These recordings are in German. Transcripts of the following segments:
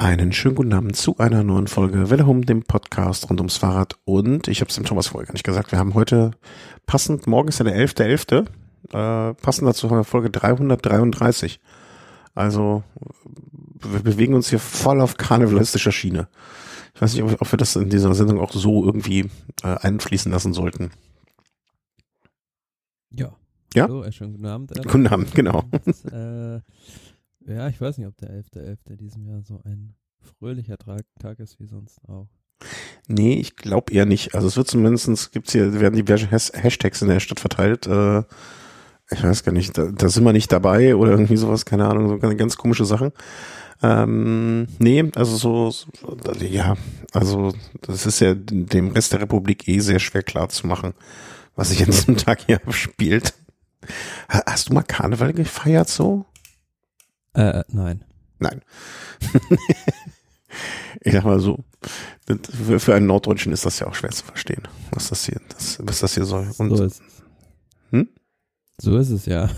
Einen schönen guten Abend zu einer neuen Folge Welle Home, dem Podcast rund ums Fahrrad. Und ich habe es dem Thomas vorher gar nicht gesagt, wir haben heute passend, morgen ist ja der 11.11., äh, passend dazu haben wir Folge 333. Also wir bewegen uns hier voll auf karnevalistischer Schiene. Ich weiß nicht, ob, ob wir das in dieser Sendung auch so irgendwie äh, einfließen lassen sollten. Ja. Ja? Hallo, äh, schönen guten Abend. Alex. Guten Abend, genau. Und, äh, ja, ich weiß nicht, ob der 11.11. diesem Jahr so ein fröhlicher Tag, ist wie sonst auch. Nee, ich glaube eher nicht. Also es wird zumindestens gibt's hier, werden diverse Has Hashtags in der Stadt verteilt. Äh, ich weiß gar nicht, da, da sind wir nicht dabei oder irgendwie sowas, keine Ahnung, so ganz, ganz komische Sachen. Ähm, nee, also so, so, ja, also das ist ja dem Rest der Republik eh sehr schwer klar zu machen, was sich an diesem Tag hier abspielt. Ha- Hast du mal Karneval gefeiert so? Äh, nein. Nein. ich sag mal so, für, einen Norddeutschen ist das ja auch schwer zu verstehen, was das hier, das, was das hier soll. Und, so ist es. Hm? So ist es ja.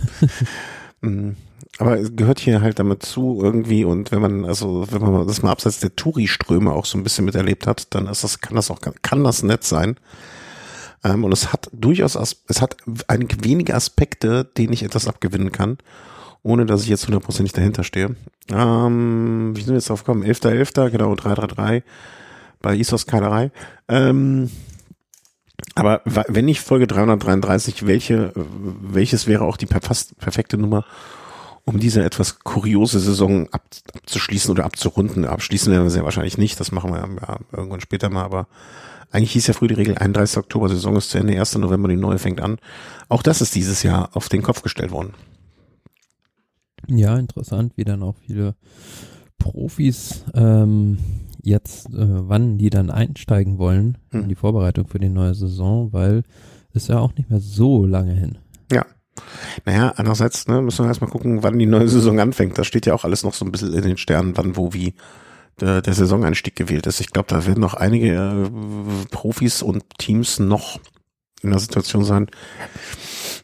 mh, aber es gehört hier halt damit zu irgendwie und wenn man, also wenn man das mal abseits der Touri-Ströme auch so ein bisschen miterlebt hat, dann ist das, kann das auch, kann das nett sein. Ähm, und es hat durchaus, es hat einige wenige Aspekte, denen ich etwas abgewinnen kann, ohne dass ich jetzt hundertprozentig dahinter stehe. Ähm, wie sind wir jetzt drauf gekommen? 11.11., genau, 333 bei Isos Keilerei. Ähm, aber wenn nicht Folge 333, welche, welches wäre auch die fast perfekte Nummer, um diese etwas kuriose Saison ab, abzuschließen oder abzurunden? Abschließen werden wir sehr wahrscheinlich nicht, das machen wir ja irgendwann später mal, aber eigentlich hieß ja früher die Regel 31. Oktober, Saison ist zu Ende, 1. November, die neue fängt an. Auch das ist dieses Jahr auf den Kopf gestellt worden. Ja, interessant, wie dann auch viele Profis ähm, jetzt, äh, wann die dann einsteigen wollen Hm. in die Vorbereitung für die neue Saison, weil ist ja auch nicht mehr so lange hin. Ja. Naja, andererseits ne, müssen wir erstmal gucken, wann die neue Saison anfängt. Da steht ja auch alles noch so ein bisschen in den Sternen, wann, wo, wie der, der Saisoneinstieg gewählt ist. Ich glaube, da werden noch einige äh, Profis und Teams noch in der Situation sein,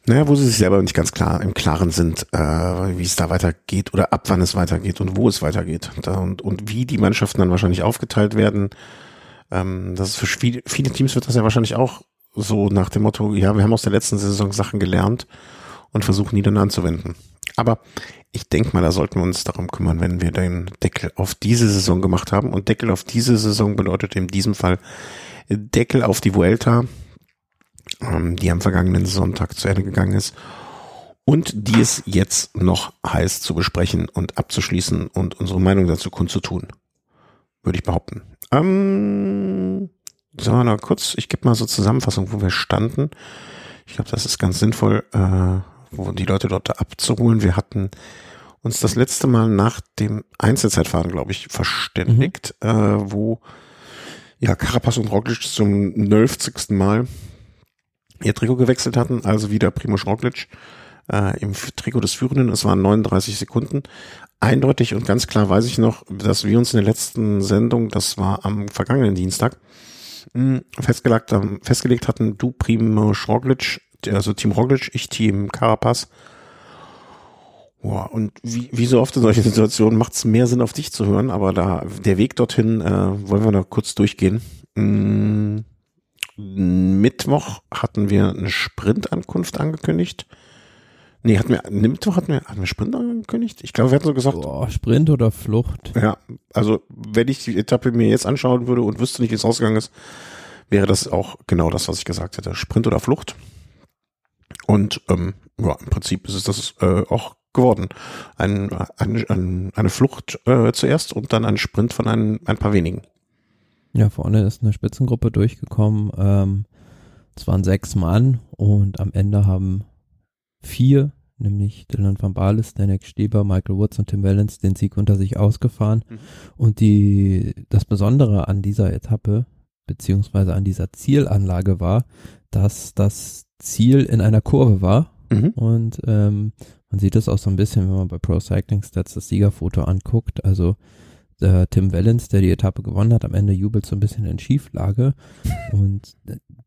naja, wo sie sich selber nicht ganz klar im Klaren sind, äh, wie es da weitergeht oder ab wann es weitergeht und wo es weitergeht. Da und, und wie die Mannschaften dann wahrscheinlich aufgeteilt werden. Ähm, das ist für viele, viele Teams wird das ja wahrscheinlich auch so nach dem Motto, ja, wir haben aus der letzten Saison Sachen gelernt und versuchen die dann anzuwenden. Aber ich denke mal, da sollten wir uns darum kümmern, wenn wir den Deckel auf diese Saison gemacht haben. Und Deckel auf diese Saison bedeutet in diesem Fall Deckel auf die Vuelta, ähm, die am vergangenen Sonntag zu Ende gegangen ist. Und die es jetzt noch heißt zu besprechen und abzuschließen und unsere Meinung dazu kundzutun. Würde ich behaupten. Ähm, sagen wir mal kurz, ich gebe mal so Zusammenfassung, wo wir standen. Ich glaube, das ist ganz sinnvoll, äh, wo die Leute dort abzuholen. Wir hatten uns das letzte Mal nach dem Einzelzeitfahren, glaube ich, verständigt, äh, wo ja Carapaz und Roglic zum 90. Mal ihr Trikot gewechselt hatten, also wieder Primoz Roglic äh, im Trikot des Führenden. Es waren 39 Sekunden. Eindeutig und ganz klar weiß ich noch, dass wir uns in der letzten Sendung, das war am vergangenen Dienstag, mh, festgelegt, haben, festgelegt hatten, du Primoz Roglic, also Team Roglic, ich Team Carapaz. Boah, und wie, wie so oft in solchen Situationen macht es mehr Sinn, auf dich zu hören, aber da der Weg dorthin äh, wollen wir noch kurz durchgehen. Mm, Mittwoch hatten wir eine Sprintankunft angekündigt. Nee, hatten wir, nee, Mittwoch hatten wir, hatten wir Sprint angekündigt? Ich glaube, wir hatten so gesagt, Boah, Sprint oder Flucht? ja, also wenn ich die Etappe mir jetzt anschauen würde und wüsste nicht, wie es ausgegangen ist, wäre das auch genau das, was ich gesagt hätte. Sprint oder Flucht. Und ähm, ja, im Prinzip ist es das äh, auch geworden. Ein, ein, ein, eine Flucht äh, zuerst und dann ein Sprint von ein, ein paar wenigen. Ja, vorne ist eine Spitzengruppe durchgekommen. Ähm, es waren sechs Mann und am Ende haben vier, nämlich Dylan van Baarle, Danek Stieber, Michael Woods und Tim Wellens den Sieg unter sich ausgefahren. Mhm. Und die, das Besondere an dieser Etappe, beziehungsweise an dieser Zielanlage war, dass das Ziel in einer Kurve war. Mhm. Und ähm, man sieht es auch so ein bisschen, wenn man bei Pro Cycling Stats das Siegerfoto anguckt. Also äh, Tim Wellens, der die Etappe gewonnen hat, am Ende jubelt so ein bisschen in Schieflage. Und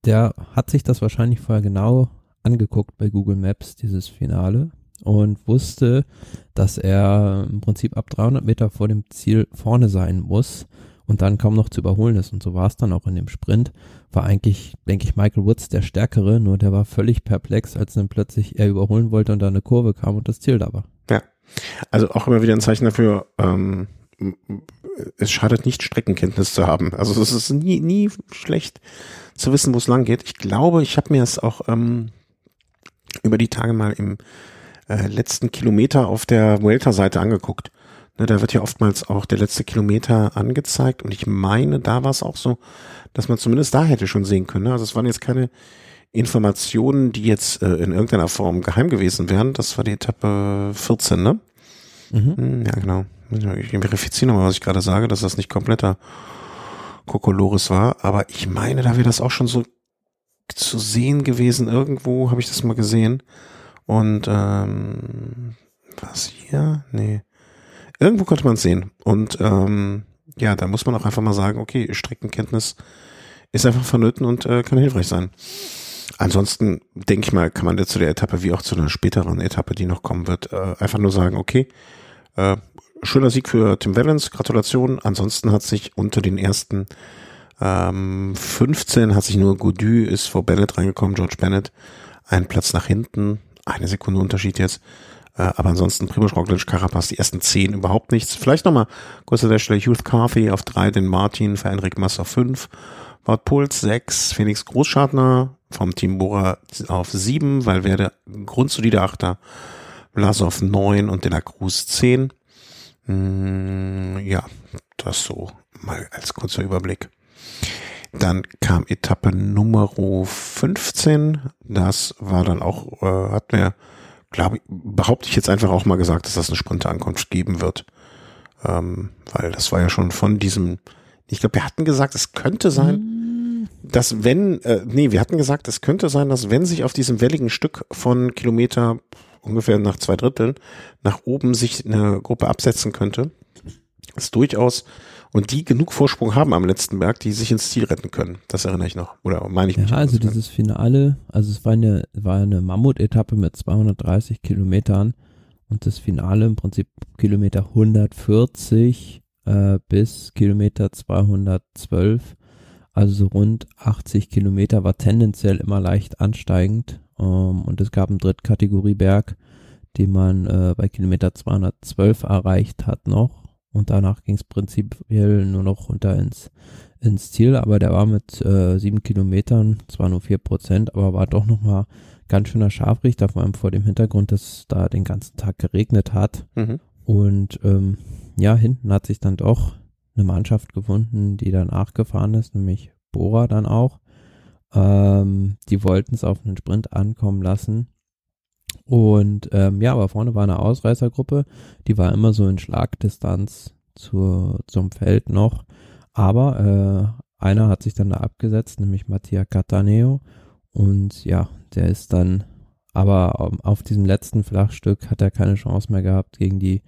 der hat sich das wahrscheinlich vorher genau angeguckt bei Google Maps, dieses Finale. und wusste, dass er im Prinzip ab 300 Meter vor dem Ziel vorne sein muss und dann kaum noch zu überholen ist. Und so war es dann auch in dem Sprint. War eigentlich, denke ich, Michael Woods der Stärkere, nur der war völlig perplex, als dann plötzlich er überholen wollte und da eine Kurve kam und das Ziel da war. Ja, also auch immer wieder ein Zeichen dafür, ähm, es schadet nicht, Streckenkenntnis zu haben. Also es ist nie, nie schlecht zu wissen, wo es lang geht. Ich glaube, ich habe mir es auch ähm, über die Tage mal im äh, letzten Kilometer auf der Vuelta-Seite angeguckt. Ne, da wird ja oftmals auch der letzte Kilometer angezeigt und ich meine, da war es auch so, dass man zumindest da hätte schon sehen können. Ne? Also es waren jetzt keine Informationen, die jetzt äh, in irgendeiner Form geheim gewesen wären. Das war die Etappe 14, ne? Mhm. Hm, ja, genau. Ich verifiziere nochmal, was ich gerade sage, dass das nicht kompletter Kokolores war, aber ich meine, da wäre das auch schon so zu sehen gewesen. Irgendwo habe ich das mal gesehen. Und ähm, was hier? Nee. Irgendwo konnte man es sehen. Und ähm, ja, da muss man auch einfach mal sagen, okay, Streckenkenntnis ist einfach vonnöten und äh, kann hilfreich sein. Ansonsten denke ich mal, kann man zu der Etappe wie auch zu einer späteren Etappe, die noch kommen wird, äh, einfach nur sagen, okay, äh, schöner Sieg für Tim Valens, Gratulation. Ansonsten hat sich unter den ersten ähm, 15 hat sich nur Gaudu ist vor Bennett reingekommen, George Bennett, ein Platz nach hinten, eine Sekunde Unterschied jetzt. Äh, aber ansonsten Primoz Roglic, Carapaz, die ersten zehn überhaupt nichts. Vielleicht nochmal kurz an der Stelle Youth Carthy auf drei, den Martin, für Mass auf fünf, Wout Puls sechs, Felix Großschartner vom Team Bora auf sieben, Valverde grundsolide Achter, Vlasov neun und De La Cruz zehn. Mm, ja, das so mal als kurzer Überblick. Dann kam Etappe Nummer 15. Das war dann auch, äh, hat mir, glaube ich, behaupte ich jetzt einfach auch mal gesagt, dass das eine Sprinterankunft geben wird. Ähm, weil das war ja schon von diesem, ich glaube, wir hatten gesagt, es könnte sein, dass wenn, äh, nee, wir hatten gesagt, es könnte sein, dass wenn sich auf diesem welligen Stück von Kilometer ungefähr nach zwei Dritteln nach oben sich eine Gruppe absetzen könnte. Ist durchaus und die genug Vorsprung haben am letzten Berg, die sich ins Ziel retten können. Das erinnere ich noch. Oder meine ich ja, mich. Ja, also dieses Finale, also es war eine, war eine Mammut-Etappe mit 230 Kilometern und das Finale im Prinzip Kilometer 140 äh, bis Kilometer 212, also so rund 80 Kilometer, war tendenziell immer leicht ansteigend ähm, und es gab einen Drittkategorieberg, den man äh, bei Kilometer 212 erreicht hat noch. Und danach ging es prinzipiell nur noch runter ins, ins Ziel, aber der war mit äh, sieben Kilometern, zwar nur vier Prozent, aber war doch nochmal ganz schöner Scharfrichter, vor allem vor dem Hintergrund, dass da den ganzen Tag geregnet hat. Mhm. Und ähm, ja, hinten hat sich dann doch eine Mannschaft gefunden, die dann nachgefahren ist, nämlich Bora dann auch. Ähm, die wollten es auf einen Sprint ankommen lassen. Und ähm, ja, aber vorne war eine Ausreißergruppe, die war immer so in Schlagdistanz zur, zum Feld noch. Aber äh, einer hat sich dann da abgesetzt, nämlich Mattia Cataneo. Und ja, der ist dann, aber auf diesem letzten Flachstück hat er keine Chance mehr gehabt gegen die,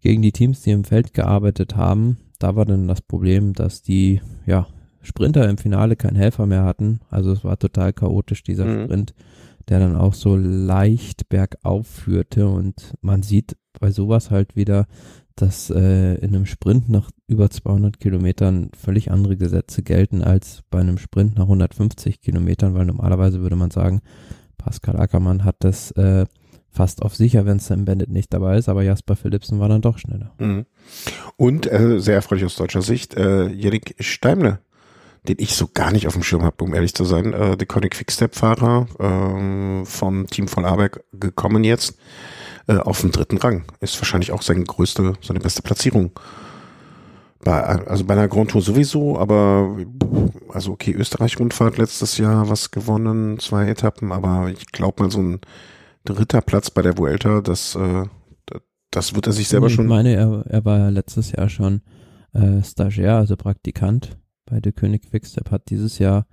gegen die Teams, die im Feld gearbeitet haben. Da war dann das Problem, dass die, ja, Sprinter im Finale keinen Helfer mehr hatten. Also es war total chaotisch, dieser mhm. Sprint, der dann auch so leicht bergauf führte. Und man sieht bei sowas halt wieder, dass äh, in einem Sprint nach über 200 Kilometern völlig andere Gesetze gelten als bei einem Sprint nach 150 Kilometern, weil normalerweise würde man sagen, Pascal Ackermann hat das äh, fast auf sicher, wenn Sam Bennett nicht dabei ist, aber Jasper Philipsen war dann doch schneller. Mhm. Und äh, sehr erfreulich aus deutscher Sicht, äh, Jerik Steimle den ich so gar nicht auf dem Schirm habe, um ehrlich zu sein. Äh, der Conic Quickstep-Fahrer äh, vom Team von Aberg gekommen jetzt äh, auf den dritten Rang. Ist wahrscheinlich auch seine größte, seine beste Platzierung. Bei, also bei einer Grand Tour sowieso, aber also okay, Österreich-Rundfahrt letztes Jahr was gewonnen, zwei Etappen, aber ich glaube mal so ein dritter Platz bei der Vuelta, das, äh, das wird er sich selber ich schon. Ich meine, er, er war ja letztes Jahr schon äh, Stagiaire, also Praktikant bei der König Quickstep hat dieses Jahr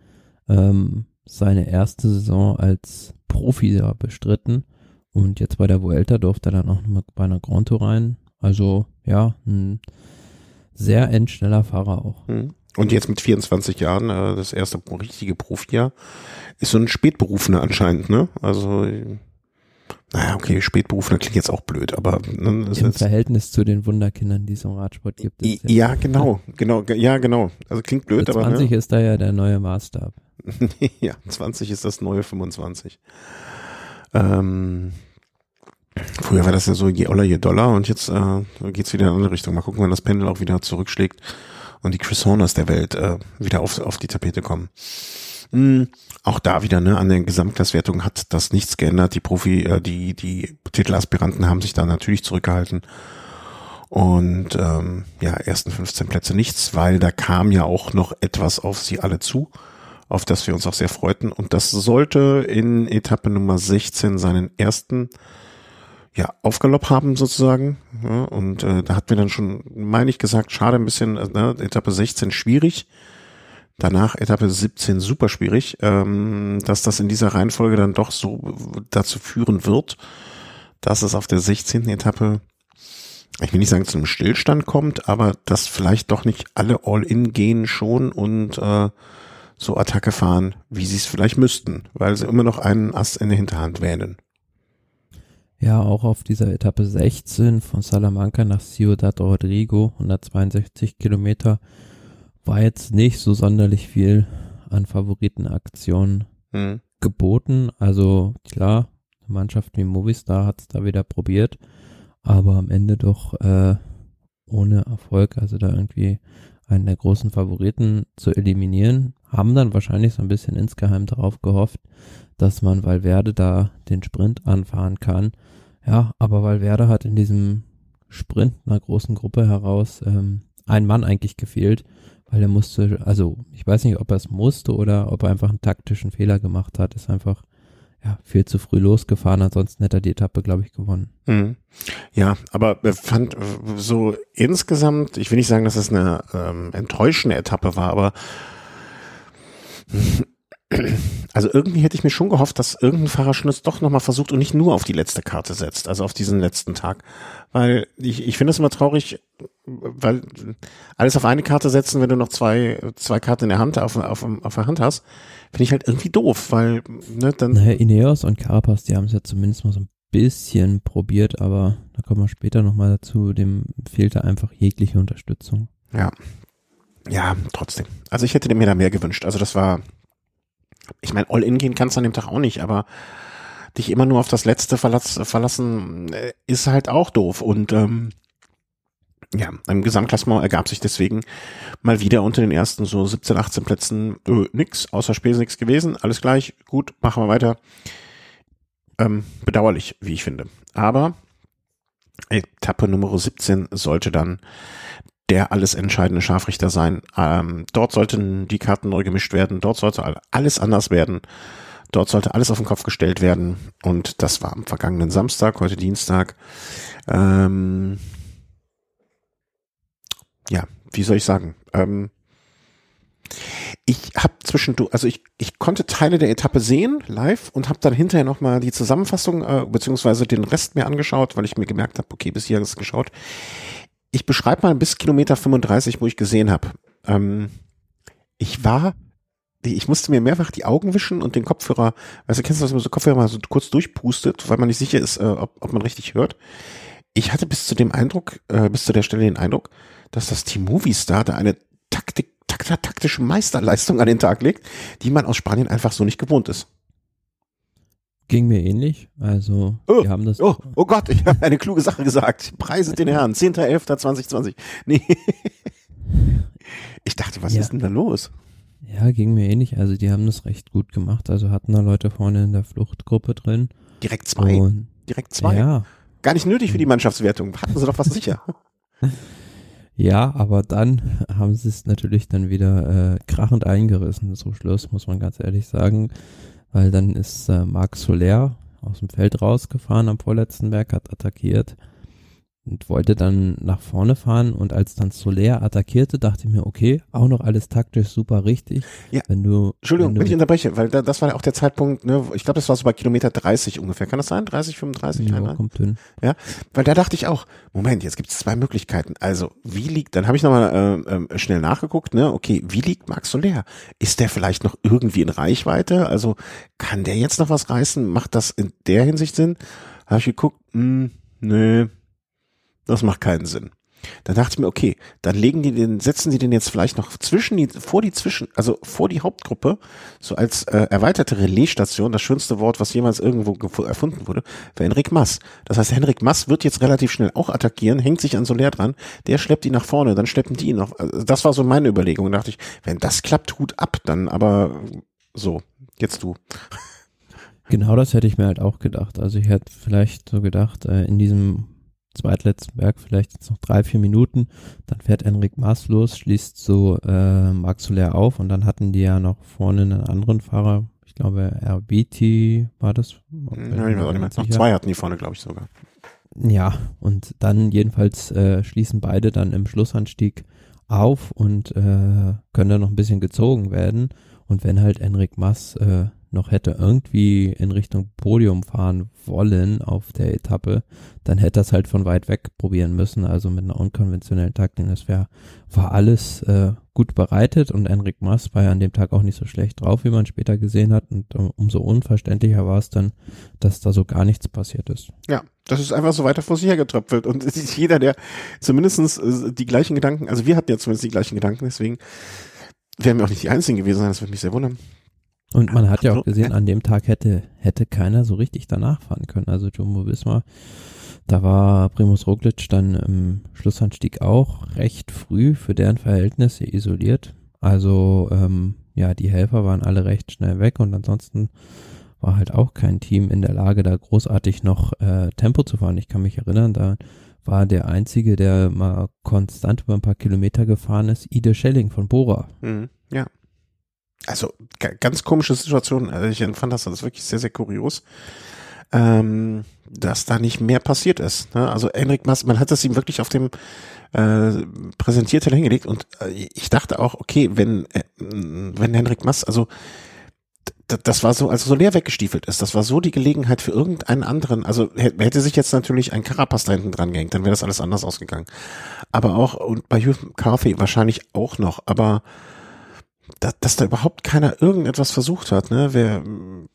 ähm, seine erste Saison als Profi bestritten und jetzt bei der Vuelta durfte er dann auch nochmal bei einer Grand Tour rein. Also ja, ein sehr endschneller Fahrer auch. Hm. Und jetzt mit 24 Jahren, äh, das erste richtige Profijahr, ist so ein Spätberufener anscheinend, ne? Also Naja, okay, Spätberufler klingt jetzt auch blöd, aber ne, im Verhältnis zu den Wunderkindern, die es im Radsport gibt. Ist ja, genau, genau, ja, genau. Also klingt blöd, 20 aber. 20 ne? ist da ja der neue Maßstab. ja, 20 ist das neue 25. Ähm, früher war das ja so je Oller, je Dollar und jetzt äh, geht's wieder in eine andere Richtung. Mal gucken, wann das Pendel auch wieder zurückschlägt und die Chris Horners der Welt äh, wieder auf, auf die Tapete kommen. Mhm. Auch da wieder, ne, an den Gesamtklasswertungen hat das nichts geändert. Die Profi, äh, die, die Titelaspiranten haben sich da natürlich zurückgehalten. Und ähm, ja, ersten 15 Plätze nichts, weil da kam ja auch noch etwas auf sie alle zu, auf das wir uns auch sehr freuten. Und das sollte in Etappe Nummer 16 seinen ersten ja, Aufgalopp haben sozusagen. Ja, und äh, da hat mir dann schon, meine ich, gesagt, schade ein bisschen, äh, ne, Etappe 16 schwierig. Danach Etappe 17 super schwierig, ähm, dass das in dieser Reihenfolge dann doch so dazu führen wird, dass es auf der 16. Etappe, ich will nicht sagen zu einem Stillstand kommt, aber dass vielleicht doch nicht alle All-In gehen schon und äh, so Attacke fahren, wie sie es vielleicht müssten, weil sie immer noch einen Ass in der Hinterhand wählen. Ja, auch auf dieser Etappe 16 von Salamanca nach Ciudad Rodrigo, 162 Kilometer, war jetzt nicht so sonderlich viel an Favoritenaktionen mhm. geboten. Also klar, eine Mannschaft wie Movistar hat es da wieder probiert, aber am Ende doch äh, ohne Erfolg, also da irgendwie einen der großen Favoriten zu eliminieren, haben dann wahrscheinlich so ein bisschen insgeheim darauf gehofft, dass man Valverde da den Sprint anfahren kann. Ja, aber Valverde hat in diesem Sprint einer großen Gruppe heraus ähm, ein Mann eigentlich gefehlt weil er musste, also ich weiß nicht, ob er es musste oder ob er einfach einen taktischen Fehler gemacht hat, ist einfach ja, viel zu früh losgefahren, ansonsten hätte er die Etappe, glaube ich, gewonnen. Mhm. Ja, aber er fand so insgesamt, ich will nicht sagen, dass es eine ähm, enttäuschende Etappe war, aber also irgendwie hätte ich mir schon gehofft, dass irgendein Fahrer schon es doch nochmal versucht und nicht nur auf die letzte Karte setzt, also auf diesen letzten Tag. Weil ich, ich finde es immer traurig, weil alles auf eine Karte setzen, wenn du noch zwei, zwei Karten in der Hand, auf, auf, auf der Hand hast, finde ich halt irgendwie doof, weil, ne, dann. Naja, Ineos und Carapaz, die haben es ja zumindest mal so ein bisschen probiert, aber da kommen wir später nochmal dazu, dem fehlte einfach jegliche Unterstützung. Ja. Ja, trotzdem. Also ich hätte mir da mehr gewünscht. Also das war, ich meine, All-In gehen kannst du an dem Tag auch nicht, aber dich immer nur auf das Letzte verlass, verlassen, äh, ist halt auch doof. Und ähm, ja, im Gesamtklassement ergab sich deswegen mal wieder unter den ersten so 17, 18 Plätzen äh, nix, außer Spesen nichts gewesen. Alles gleich, gut, machen wir weiter. Ähm, bedauerlich, wie ich finde. Aber Etappe Nummer 17 sollte dann der alles entscheidende Scharfrichter sein. Ähm, dort sollten die Karten neu gemischt werden, dort sollte alles anders werden, dort sollte alles auf den Kopf gestellt werden und das war am vergangenen Samstag, heute Dienstag. Ähm, ja, wie soll ich sagen? Ähm, ich habe zwischendurch, also ich, ich konnte Teile der Etappe sehen live und habe dann hinterher nochmal die Zusammenfassung äh, beziehungsweise den Rest mir angeschaut, weil ich mir gemerkt habe, okay, bis hier ist geschaut ich beschreibe mal bis Kilometer 35, wo ich gesehen habe. Ähm, ich war, ich musste mir mehrfach die Augen wischen und den Kopfhörer, weißt du, kennst du das, wenn man so Kopfhörer mal so kurz durchpustet, weil man nicht sicher ist, äh, ob, ob man richtig hört. Ich hatte bis zu dem Eindruck, äh, bis zu der Stelle den Eindruck, dass das Team Movistar da eine Taktik, takt, taktische Meisterleistung an den Tag legt, die man aus Spanien einfach so nicht gewohnt ist. Ging mir ähnlich. Also, oh, wir haben das. Oh, oh Gott, ich habe eine kluge Sache gesagt. Preise den Herrn. 10.11.2020. Nee. Ich dachte, was ja. ist denn da los? Ja, ging mir ähnlich. Also, die haben das recht gut gemacht. Also, hatten da Leute vorne in der Fluchtgruppe drin. Direkt zwei. Und, Direkt zwei. Ja. Gar nicht nötig für die Mannschaftswertung. Hatten sie doch was sicher. Ja, aber dann haben sie es natürlich dann wieder äh, krachend eingerissen. So Schluss, muss man ganz ehrlich sagen weil dann ist äh, Marc Soler aus dem Feld rausgefahren am vorletzten Berg, hat attackiert und wollte dann nach vorne fahren und als dann Soler attackierte, dachte ich mir, okay, auch noch alles taktisch super richtig. Ja. Wenn du, Entschuldigung, wenn du wenn ich unterbreche, weil da, das war ja auch der Zeitpunkt, ne, ich glaube, das war so bei Kilometer 30 ungefähr. Kann das sein? 30, 35? Ja, kommt hin. Ja, weil da dachte ich auch, Moment, jetzt gibt es zwei Möglichkeiten. Also, wie liegt, dann habe ich nochmal äh, äh, schnell nachgeguckt, ne, okay, wie liegt Max Soler? Ist der vielleicht noch irgendwie in Reichweite? Also, kann der jetzt noch was reißen? Macht das in der Hinsicht Sinn? Habe ich geguckt, mh, nö, das macht keinen Sinn. Dann dachte ich mir, okay, dann legen die den, setzen die den jetzt vielleicht noch zwischen die, vor die zwischen, also vor die Hauptgruppe, so als äh, erweiterte Relaisstation, das schönste Wort, was jemals irgendwo erfunden wurde, für Henrik Mass. Das heißt, Henrik Mass wird jetzt relativ schnell auch attackieren, hängt sich an Soler dran, der schleppt ihn nach vorne, dann schleppen die ihn noch. Also das war so meine Überlegung. Da dachte ich, wenn das klappt, Hut ab, dann aber so, jetzt du. Genau das hätte ich mir halt auch gedacht. Also ich hätte vielleicht so gedacht, äh, in diesem zweitletzten Berg vielleicht jetzt noch drei, vier Minuten, dann fährt Enric Maas los, schließt so äh, Max Soler auf und dann hatten die ja noch vorne einen anderen Fahrer, ich glaube RBT war das. Ja, ich weiß auch nicht mehr. Noch zwei hatten die vorne, glaube ich sogar. Ja, und dann jedenfalls äh, schließen beide dann im Schlussanstieg auf und äh, können dann noch ein bisschen gezogen werden. Und wenn halt Enric Maas äh, noch hätte irgendwie in Richtung Podium fahren wollen auf der Etappe, dann hätte das halt von weit weg probieren müssen, also mit einer unkonventionellen Taktik. Das wäre, war alles äh, gut bereitet und Enric Mas war ja an dem Tag auch nicht so schlecht drauf, wie man später gesehen hat und um, umso unverständlicher war es dann, dass da so gar nichts passiert ist. Ja, das ist einfach so weiter vor sich hergetröpfelt und es ist jeder, der zumindestens äh, die gleichen Gedanken, also wir hatten ja zumindest die gleichen Gedanken, deswegen werden wir auch nicht die Einzigen gewesen das würde mich sehr wundern. Und man hat ja auch gesehen, an dem Tag hätte, hätte keiner so richtig danach fahren können. Also Jumbo Visma, da war Primus Roglic dann im Schlussanstieg auch recht früh für deren Verhältnisse isoliert. Also ähm, ja, die Helfer waren alle recht schnell weg und ansonsten war halt auch kein Team in der Lage, da großartig noch äh, Tempo zu fahren. Ich kann mich erinnern, da war der einzige, der mal konstant über ein paar Kilometer gefahren ist, Ide Schelling von Bora. Mhm, ja also ganz komische Situation. Also ich fand das, das wirklich sehr, sehr kurios, ähm, dass da nicht mehr passiert ist. Ne? Also Enric Mas, man hat das ihm wirklich auf dem äh, Präsentierteller hingelegt und äh, ich dachte auch, okay, wenn äh, wenn Henrik Mass, also das war so, als so leer weggestiefelt ist. Das war so die Gelegenheit für irgendeinen anderen. Also hätte sich jetzt natürlich ein Carapaz da hinten dran gehängt, dann wäre das alles anders ausgegangen. Aber auch, und bei Hugh Carthy wahrscheinlich auch noch. Aber dass, dass da überhaupt keiner irgendetwas versucht hat, ne? Wer, hm,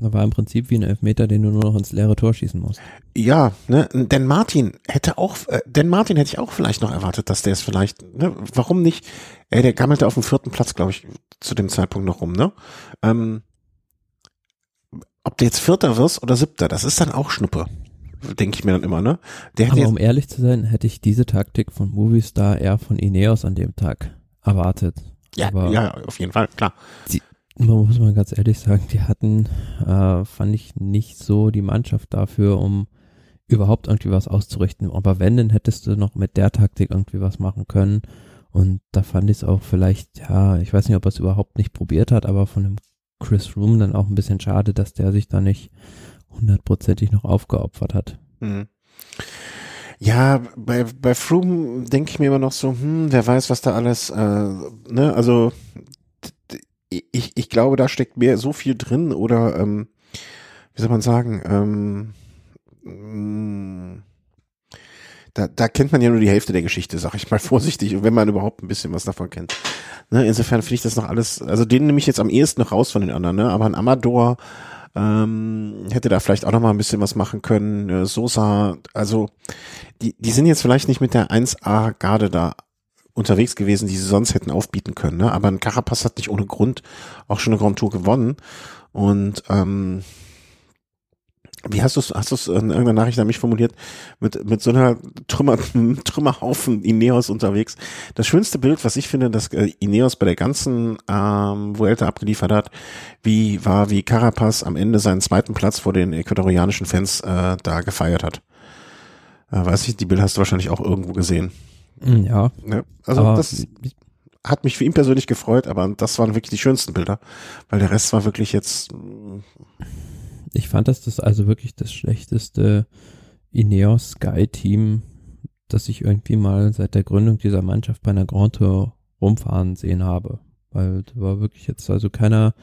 da war im Prinzip wie ein Elfmeter, den du nur noch ins leere Tor schießen musst. Ja, ne, denn Martin hätte auch, äh, denn Martin hätte ich auch vielleicht noch erwartet, dass der es vielleicht, ne, warum nicht? Ey, der gammelte auf dem vierten Platz, glaube ich, zu dem Zeitpunkt noch rum, ne? Ähm, ob der jetzt Vierter wirst oder Siebter, das ist dann auch Schnuppe, denke ich mir dann immer, ne? Der Aber um ehrlich zu sein, hätte ich diese Taktik von Movistar eher von Ineos an dem Tag erwartet. Ja, Aber ja, auf jeden Fall, klar. Die, man muss mal ganz ehrlich sagen, die hatten, äh, fand ich nicht so die Mannschaft dafür, um überhaupt irgendwie was auszurichten. Aber wenn, dann hättest du noch mit der Taktik irgendwie was machen können. Und da fand ich es auch vielleicht, ja, ich weiß nicht, ob er es überhaupt nicht probiert hat, aber von dem Chris Room dann auch ein bisschen schade, dass der sich da nicht hundertprozentig noch aufgeopfert hat. Mhm. Ja, bei, bei Froome denke ich mir immer noch so, hm, wer weiß, was da alles, äh, ne, also ich, ich glaube, da steckt mehr so viel drin oder ähm, wie soll man sagen, ähm, mm, da, da kennt man ja nur die Hälfte der Geschichte, sag ich mal vorsichtig, wenn man überhaupt ein bisschen was davon kennt. Ne, insofern finde ich das noch alles, also den nehme ich jetzt am ehesten noch raus von den anderen, ne? Aber ein Amador ähm, hätte da vielleicht auch noch mal ein bisschen was machen können. Äh, Sosa, also die, die sind jetzt vielleicht nicht mit der 1A-Garde da unterwegs gewesen, die sie sonst hätten aufbieten können. Ne? Aber ein Carapaz hat nicht ohne Grund auch schon eine Grand Tour gewonnen. Und ähm, wie hast du es, hast du es in irgendeiner Nachricht an mich formuliert, mit, mit so einer Trümmer, Trümmerhaufen Ineos unterwegs. Das schönste Bild, was ich finde, dass äh, Ineos bei der ganzen ähm, Vuelta abgeliefert hat, wie war, wie Carapaz am Ende seinen zweiten Platz vor den ecuadorianischen Fans äh, da gefeiert hat. Äh, weiß ich, die Bilder hast du wahrscheinlich auch irgendwo gesehen. Mm, ja. ja also das hat mich für ihn persönlich gefreut, aber das waren wirklich die schönsten Bilder, weil der Rest war wirklich jetzt ich fand, dass das also wirklich das schlechteste Ineos Sky Team, das ich irgendwie mal seit der Gründung dieser Mannschaft bei einer Grand Tour rumfahren sehen habe. Weil da war wirklich jetzt also keiner,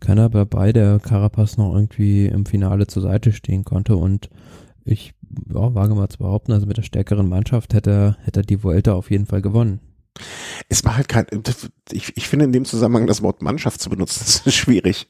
keiner dabei, der Carapaz noch irgendwie im Finale zur Seite stehen konnte und ich ja, wage mal zu behaupten, also mit der stärkeren Mannschaft hätte, hätte die Vuelta auf jeden Fall gewonnen. Es war halt kein, ich, ich finde in dem Zusammenhang das Wort Mannschaft zu benutzen, das ist schwierig.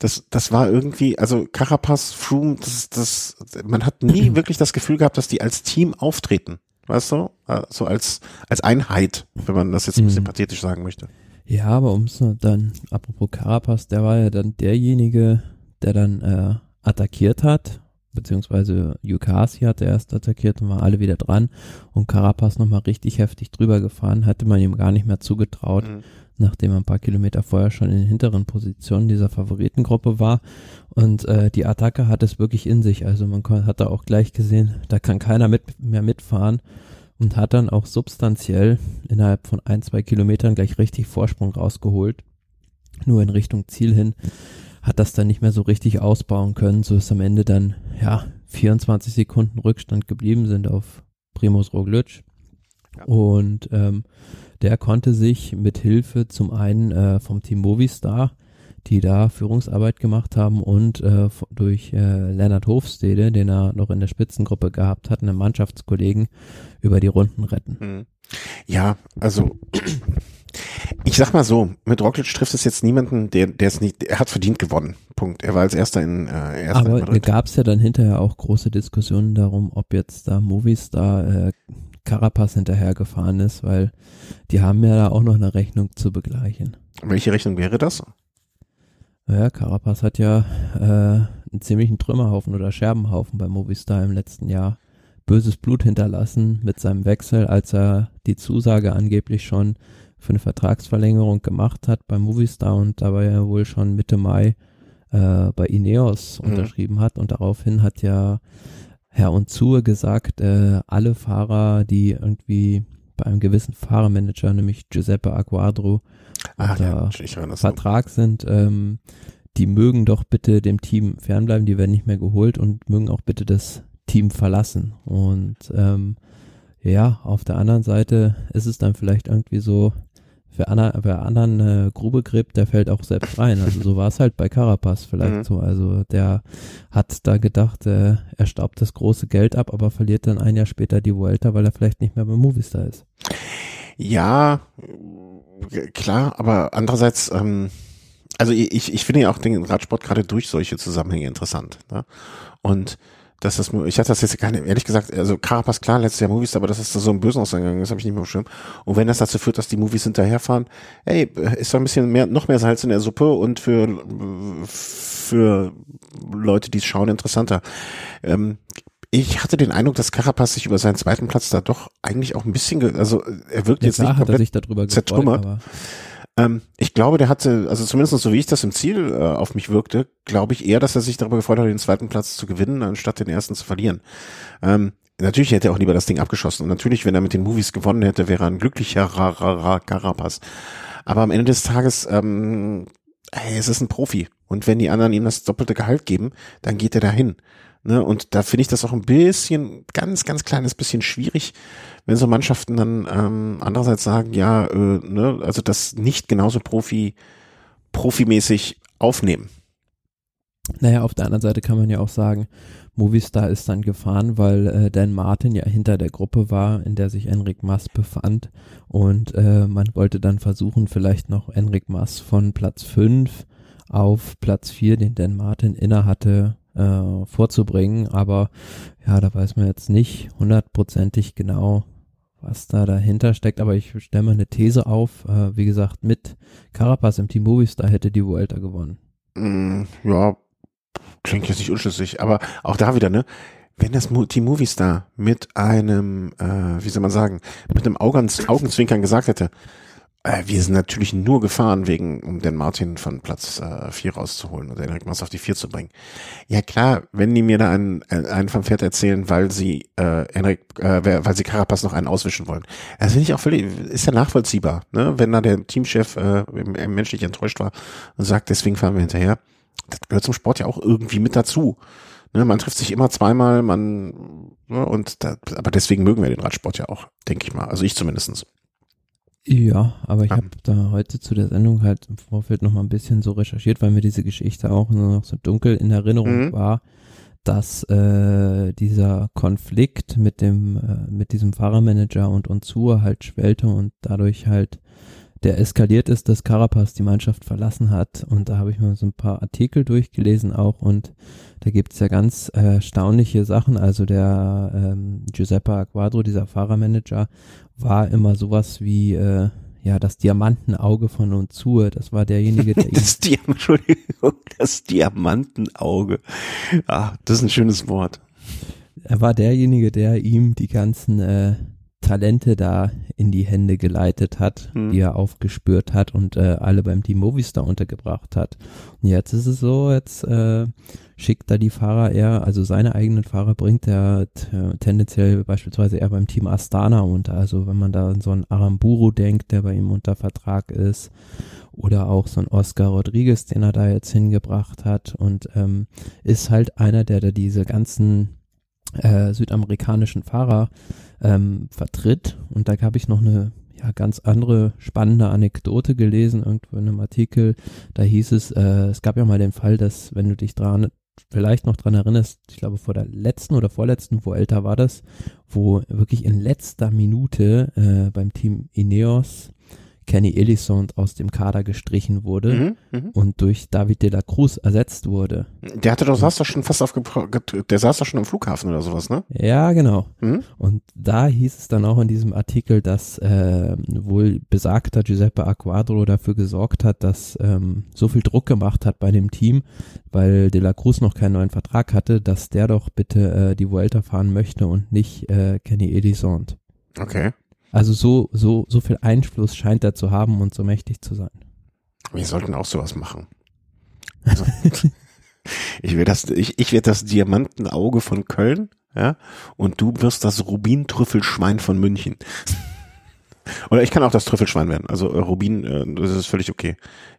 Das, das war irgendwie, also Carapaz, Froome, das, das, man hat nie wirklich das Gefühl gehabt, dass die als Team auftreten. Weißt du? So als, als Einheit, wenn man das jetzt ein bisschen mhm. pathetisch sagen möchte. Ja, aber um es dann, apropos Carapaz, der war ja dann derjenige, der dann äh, attackiert hat, beziehungsweise Yukasi hat erst attackiert und war alle wieder dran und Carapaz nochmal richtig heftig drüber gefahren, hatte man ihm gar nicht mehr zugetraut. Mhm nachdem er ein paar Kilometer vorher schon in den hinteren Positionen dieser Favoritengruppe war. Und äh, die Attacke hat es wirklich in sich. Also man hat da auch gleich gesehen, da kann keiner mit, mehr mitfahren und hat dann auch substanziell innerhalb von ein, zwei Kilometern gleich richtig Vorsprung rausgeholt. Nur in Richtung Ziel hin hat das dann nicht mehr so richtig ausbauen können. So ist am Ende dann, ja, 24 Sekunden Rückstand geblieben sind auf Primus Roglic. Ja. Und ähm, der konnte sich mit Hilfe zum einen äh, vom Team Movistar, die da Führungsarbeit gemacht haben und äh, durch äh, Lennart Hofstede, den er noch in der Spitzengruppe gehabt hat, einen Mannschaftskollegen über die Runden retten. Hm. Ja, also ich sag mal so, mit Roglic trifft es jetzt niemanden, der der es nicht, er hat verdient gewonnen. Punkt. Er war als erster in äh, erster Aber da gab es ja dann hinterher auch große Diskussionen darum, ob jetzt da Movistar äh, Carapaz hinterhergefahren ist, weil die haben ja da auch noch eine Rechnung zu begleichen. Welche Rechnung wäre das? Ja, Carapaz hat ja äh, einen ziemlichen Trümmerhaufen oder Scherbenhaufen bei Movistar im letzten Jahr böses Blut hinterlassen mit seinem Wechsel, als er die Zusage angeblich schon für eine Vertragsverlängerung gemacht hat bei Movistar und dabei ja wohl schon Mitte Mai äh, bei Ineos mhm. unterschrieben hat und daraufhin hat ja Herr und Zur gesagt, äh, alle Fahrer, die irgendwie bei einem gewissen Fahrermanager, nämlich Giuseppe Aguadro, Ach, ja, Vertrag sind, ähm, die mögen doch bitte dem Team fernbleiben, die werden nicht mehr geholt und mögen auch bitte das Team verlassen. Und ähm, ja, auf der anderen Seite ist es dann vielleicht irgendwie so, wer, Anna, wer anderen äh, Grube gräbt, der fällt auch selbst rein. Also so war es halt bei Carapaz vielleicht mhm. so. Also der hat da gedacht, äh, er staubt das große Geld ab, aber verliert dann ein Jahr später die Vuelta, weil er vielleicht nicht mehr beim Movistar ist. Ja, klar, aber andererseits, ähm, also ich, ich finde ja auch den Radsport gerade durch solche Zusammenhänge interessant. Ne? Und dass das, ich hatte das jetzt keine, ehrlich gesagt, also Carapaz klar, letztes Jahr Movies, aber das ist so ein Bösen ausgegangen, das habe ich nicht mehr bestimmt. Und wenn das dazu führt, dass die Movies hinterherfahren, ey, ist da ein bisschen mehr, noch mehr Salz in der Suppe und für, für Leute, die es schauen, interessanter. Ähm, ich hatte den Eindruck, dass Carapaz sich über seinen zweiten Platz da doch eigentlich auch ein bisschen, also er wirkt jetzt, jetzt nicht komplett hat er sich darüber zertrümmert. Gefreut, ähm, ich glaube, der hatte, also zumindest so wie ich das im Ziel äh, auf mich wirkte, glaube ich eher, dass er sich darüber gefreut hat, den zweiten Platz zu gewinnen, anstatt den ersten zu verlieren. Ähm, natürlich hätte er auch lieber das Ding abgeschossen. Und natürlich, wenn er mit den Movies gewonnen hätte, wäre er ein glücklicher Carapaz. Aber am Ende des Tages, ähm, hey, es ist ein Profi. Und wenn die anderen ihm das doppelte Gehalt geben, dann geht er dahin. Ne? Und da finde ich das auch ein bisschen, ganz, ganz kleines bisschen schwierig, wenn so Mannschaften dann ähm, andererseits sagen, ja, äh, ne, also das nicht genauso Profi, profimäßig aufnehmen. Naja, auf der anderen Seite kann man ja auch sagen, Movistar ist dann gefahren, weil äh, Dan Martin ja hinter der Gruppe war, in der sich Enric Mas befand. Und äh, man wollte dann versuchen, vielleicht noch Enric Mas von Platz 5 auf Platz 4, den Dan Martin inne hatte, äh, vorzubringen. Aber ja, da weiß man jetzt nicht hundertprozentig genau, was da dahinter steckt. Aber ich stelle mal eine These auf. Äh, wie gesagt, mit Carapaz im Team Movistar hätte die Vuelta gewonnen. Mm, ja, klingt jetzt nicht unschlüssig. Aber auch da wieder, ne? Wenn das Team Movistar mit einem, äh, wie soll man sagen, mit einem Augenzwinkern gesagt hätte, wir sind natürlich nur gefahren, wegen, um den Martin von Platz äh, 4 rauszuholen und direkt mal auf die 4 zu bringen. Ja klar, wenn die mir da einen, äh, einen vom Pferd erzählen, weil sie äh, Henrik, äh, weil sie Carapaz noch einen auswischen wollen. Das finde ich auch völlig, ist ja nachvollziehbar, ne? Wenn da der Teamchef äh, menschlich enttäuscht war und sagt, deswegen fahren wir hinterher. Das gehört zum Sport ja auch irgendwie mit dazu. Ne, man trifft sich immer zweimal, man ne, und da, aber deswegen mögen wir den Radsport ja auch, denke ich mal. Also ich zumindestens. Ja, aber ich ja. habe da heute zu der Sendung halt im Vorfeld noch mal ein bisschen so recherchiert, weil mir diese Geschichte auch nur noch so dunkel in Erinnerung mhm. war, dass äh, dieser Konflikt mit dem äh, mit diesem Fahrermanager und Unzur halt schwellte und dadurch halt der eskaliert ist, dass Carapaz die Mannschaft verlassen hat. Und da habe ich mal so ein paar Artikel durchgelesen auch und da gibt es ja ganz äh, erstaunliche Sachen. Also der ähm, Giuseppe Aguadro, dieser Fahrermanager, war immer sowas wie äh, ja das Diamantenauge von Unzur. Das war derjenige, der das, Di Entschuldigung, das Diamantenauge. Ah, das ist ein schönes Wort. Er war derjenige, der ihm die ganzen äh, Talente da in die Hände geleitet hat, hm. die er aufgespürt hat und äh, alle beim Team Movistar untergebracht hat. Und jetzt ist es so, jetzt äh, schickt er die Fahrer eher, also seine eigenen Fahrer bringt er tendenziell beispielsweise eher beim Team Astana unter. Also wenn man da an so einen Aramburu denkt, der bei ihm unter Vertrag ist, oder auch so ein Oscar Rodriguez, den er da jetzt hingebracht hat und ähm, ist halt einer, der da diese ganzen äh, südamerikanischen Fahrer ähm, vertritt. Und da habe ich noch eine ja, ganz andere spannende Anekdote gelesen, irgendwo in einem Artikel. Da hieß es, äh, es gab ja mal den Fall, dass, wenn du dich dran, vielleicht noch dran erinnerst, ich glaube vor der letzten oder vorletzten, wo älter war das, wo wirklich in letzter Minute äh, beim Team Ineos Kenny Elissond aus dem Kader gestrichen wurde mhm, mhm, und durch David de la Cruz ersetzt wurde. Der hatte doch, saß doch schon fast auf, der saß doch schon am Flughafen oder sowas, ne? Ja, genau. Mhm. Und da hieß es dann auch in diesem Artikel, dass äh, wohl besagter Giuseppe Aquadro dafür gesorgt hat, dass ähm, so viel Druck gemacht hat bei dem Team, weil de la Cruz noch keinen neuen Vertrag hatte, dass der doch bitte äh, die Vuelta fahren möchte und nicht äh, Kenny Elissond. Okay. Also so, so, so viel Einfluss scheint er zu haben und so mächtig zu sein. Wir sollten auch sowas machen. Also, ich will das, ich, ich werde das Diamantenauge von Köln, ja, und du wirst das Rubintrüffelschwein von München. Oder ich kann auch das Trüffelschwein werden. Also äh, Rubin, äh, das ist völlig okay.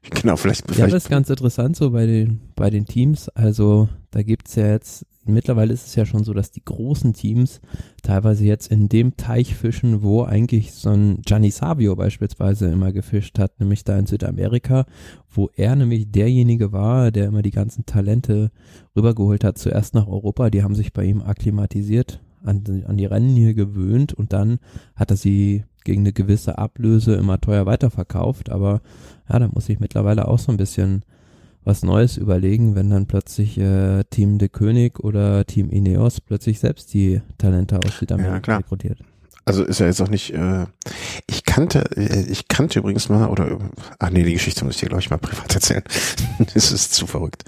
Genau, vielleicht. vielleicht ja, das ist ganz interessant so bei den, bei den Teams. Also da gibt's ja jetzt mittlerweile ist es ja schon so, dass die großen Teams teilweise jetzt in dem Teich fischen, wo eigentlich so ein Gianni Savio beispielsweise immer gefischt hat, nämlich da in Südamerika, wo er nämlich derjenige war, der immer die ganzen Talente rübergeholt hat, zuerst nach Europa, die haben sich bei ihm akklimatisiert, an, an die Rennen hier gewöhnt und dann hat er sie gegen eine gewisse Ablöse immer teuer weiterverkauft, aber ja, da muss ich mittlerweile auch so ein bisschen was Neues überlegen, wenn dann plötzlich äh, Team de König oder Team Ineos plötzlich selbst die Talente aus Südamerika ja, rekrutiert. Also ist ja jetzt auch nicht, äh, ich kannte, äh, ich kannte übrigens mal, oder, ach nee, die Geschichte muss ich dir, glaube ich, mal privat erzählen. das ist zu verrückt.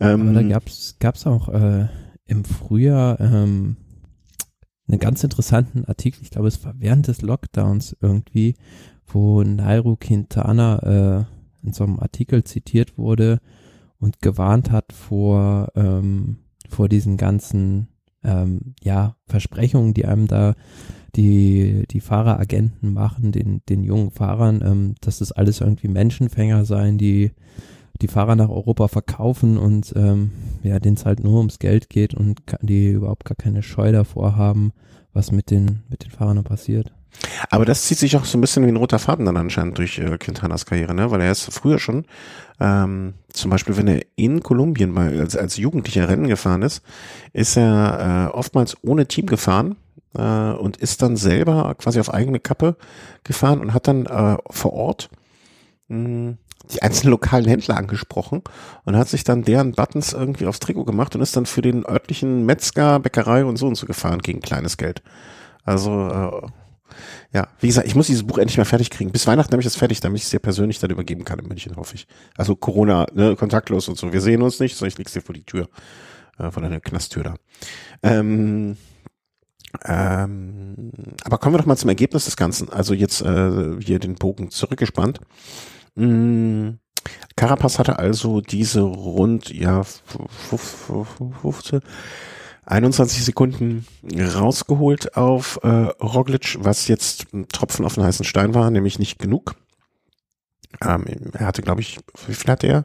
Ähm, Aber da gab's gab's auch äh, im Frühjahr ähm, einen ganz interessanten Artikel, ich glaube, es war während des Lockdowns irgendwie, wo Nairo Quintana äh, in so einem Artikel zitiert wurde und gewarnt hat vor, ähm, vor diesen ganzen ähm, ja, Versprechungen, die einem da die, die Fahreragenten machen, den, den jungen Fahrern, ähm, dass das alles irgendwie Menschenfänger seien, die die Fahrer nach Europa verkaufen und ähm, ja, denen es halt nur ums Geld geht und die überhaupt gar keine Scheu davor haben, was mit den, mit den Fahrern passiert. Aber das zieht sich auch so ein bisschen wie ein roter Faden dann anscheinend durch äh, Quintanas Karriere, ne? Weil er ist früher schon, ähm, zum Beispiel, wenn er in Kolumbien mal als, als Jugendlicher Rennen gefahren ist, ist er äh, oftmals ohne Team gefahren äh, und ist dann selber quasi auf eigene Kappe gefahren und hat dann äh, vor Ort mh, hm, die einzelnen lokalen Händler angesprochen und hat sich dann deren Buttons irgendwie aufs Trikot gemacht und ist dann für den örtlichen Metzger, Bäckerei und so und so gefahren gegen kleines Geld. Also äh, ja, wie gesagt, ich muss dieses Buch endlich mal fertig kriegen. Bis Weihnachten habe ich das fertig, damit ich es dir persönlich dann übergeben kann in München, hoffe ich. Also Corona, ne, kontaktlos und so. Wir sehen uns nicht, sondern ich leg's dir vor die Tür, äh, vor deiner Knasttür da. Ähm, ähm, aber kommen wir doch mal zum Ergebnis des Ganzen. Also jetzt äh, hier den Bogen zurückgespannt. Mm, Carapaz hatte also diese rund, ja, 15, 21 Sekunden rausgeholt auf äh, Roglic, was jetzt ein Tropfen auf den heißen Stein war, nämlich nicht genug. Ähm, er hatte, glaube ich, wie viel hatte er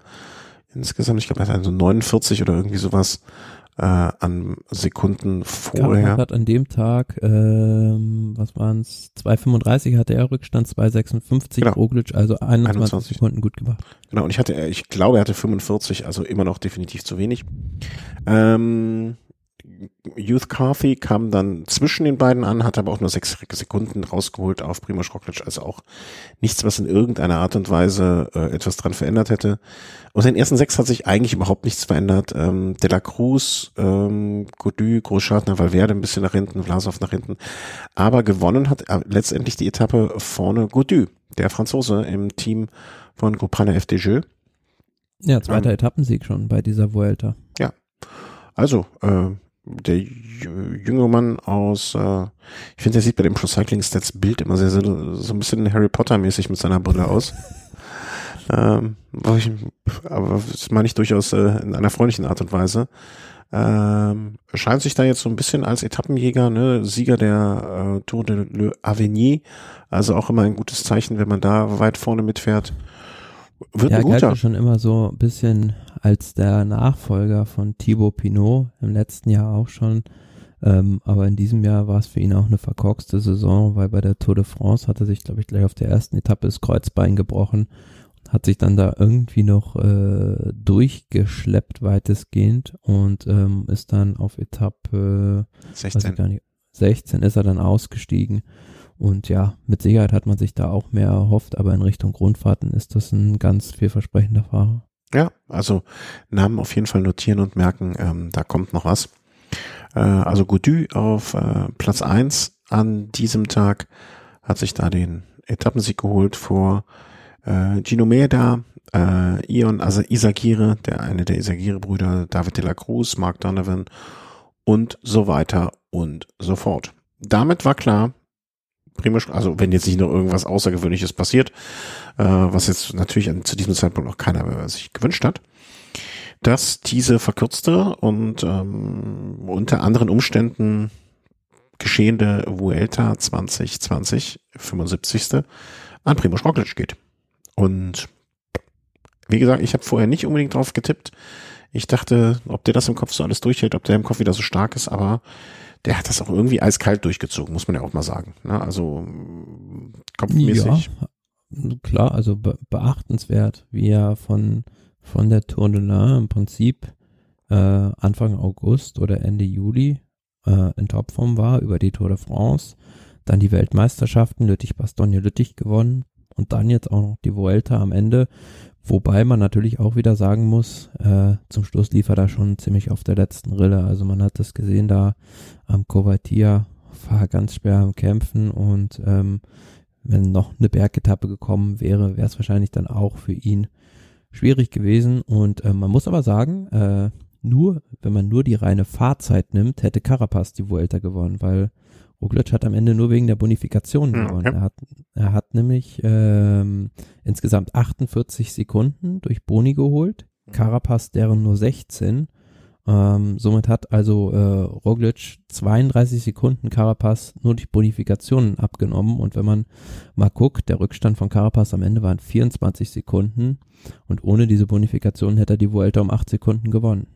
insgesamt? Ich glaube, er hatte so 49 oder irgendwie sowas äh, an Sekunden vorher. Carapaz hat an dem Tag, ähm, was waren es, 2,35 hatte er Rückstand, 2,56 genau. Roglic, also 21, 21, Sekunden gut gemacht. Genau, und ich hatte, ich glaube, er hatte 45, also immer noch definitiv zu wenig. Ähm, Youth Carthy kam dann zwischen den beiden an, hat aber auch nur sechs Sekunden rausgeholt auf Primoz Roglic, also auch nichts, was in irgendeiner Art und Weise äh, etwas dran verändert hätte. Aus den ersten sechs hat sich eigentlich überhaupt nichts verändert. Ähm, De la Cruz, ähm, Godu, Großschartner, Valverde ein bisschen nach hinten, Vlasov nach hinten. Aber gewonnen hat äh, letztendlich die Etappe vorne Godu, der Franzose im Team von Groupana FDJ. Ja, zweiter ähm, Etappensieg schon bei dieser Vuelta. Ja. Also, äh, der junge Mann aus, äh, ich finde, der sieht bei dem Pro Cycling Stats Bild immer sehr, sehr so ein bisschen Harry Potter mäßig mit seiner Brille aus. ähm, ich, aber das meine ich durchaus äh, in einer freundlichen Art und Weise. Ähm, scheint sich da jetzt so ein bisschen als Etappenjäger, ne, Sieger der äh, Tour de l'Avenir, also auch immer ein gutes Zeichen, wenn man da weit vorne mitfährt. Wird ja, ein guter. schon immer so ein bisschen als der Nachfolger von Thibaut Pinot, im letzten Jahr auch schon. Ähm, aber in diesem Jahr war es für ihn auch eine verkorkste Saison, weil bei der Tour de France hat er sich, glaube ich, gleich auf der ersten Etappe das Kreuzbein gebrochen hat sich dann da irgendwie noch äh, durchgeschleppt weitestgehend und ähm, ist dann auf Etappe 16. 16 ist er dann ausgestiegen und ja, mit Sicherheit hat man sich da auch mehr erhofft, aber in Richtung Grundfahrten ist das ein ganz vielversprechender Fahrer. Ja, also Namen auf jeden Fall notieren und merken, ähm, da kommt noch was. Äh, also Goudu auf äh, Platz eins an diesem Tag hat sich da den Etappensieg geholt vor äh, Gino Meda, äh, Ion also Isagire, der eine der Isagire-Brüder, David de la Cruz, Mark Donovan und so weiter und so fort. Damit war klar, Primoz, also wenn jetzt nicht noch irgendwas Außergewöhnliches passiert, äh, was jetzt natürlich an, zu diesem Zeitpunkt noch keiner sich gewünscht hat, dass diese verkürzte und ähm, unter anderen Umständen geschehende Vuelta 2020, 75. an Primoz Roglic geht. Und wie gesagt, ich habe vorher nicht unbedingt drauf getippt. Ich dachte, ob der das im Kopf so alles durchhält, ob der im Kopf wieder so stark ist, aber der hat das auch irgendwie eiskalt durchgezogen, muss man ja auch mal sagen. Ne? Also kopfmäßig. Ja, klar, also be beachtenswert, wie er von, von der Tour de l'Ain im Prinzip äh, Anfang August oder Ende Juli äh, in Topform war über die Tour de France, dann die Weltmeisterschaften, Lüttich-Bastogne-Lüttich gewonnen und dann jetzt auch noch die Vuelta am Ende Wobei man natürlich auch wieder sagen muss, äh, zum Schluss lief er da schon ziemlich auf der letzten Rille. Also man hat das gesehen da am Kovatia, war ganz schwer am Kämpfen und ähm, wenn noch eine Bergetappe gekommen wäre, wäre es wahrscheinlich dann auch für ihn schwierig gewesen. Und äh, man muss aber sagen, äh, nur, wenn man nur die reine Fahrzeit nimmt, hätte Carapaz die Vuelta gewonnen, weil Roglic hat am Ende nur wegen der Bonifikation hm, gewonnen. Er, hat, er hat nämlich ähm, insgesamt 48 Sekunden durch Boni geholt, Carapaz deren nur 16. Ähm, somit hat also äh, Roglic 32 Sekunden Carapaz nur durch Bonifikationen abgenommen. Und wenn man mal guckt, der Rückstand von Carapaz am Ende waren 24 Sekunden. Und ohne diese Bonifikation hätte er die Vuelta um 8 Sekunden gewonnen.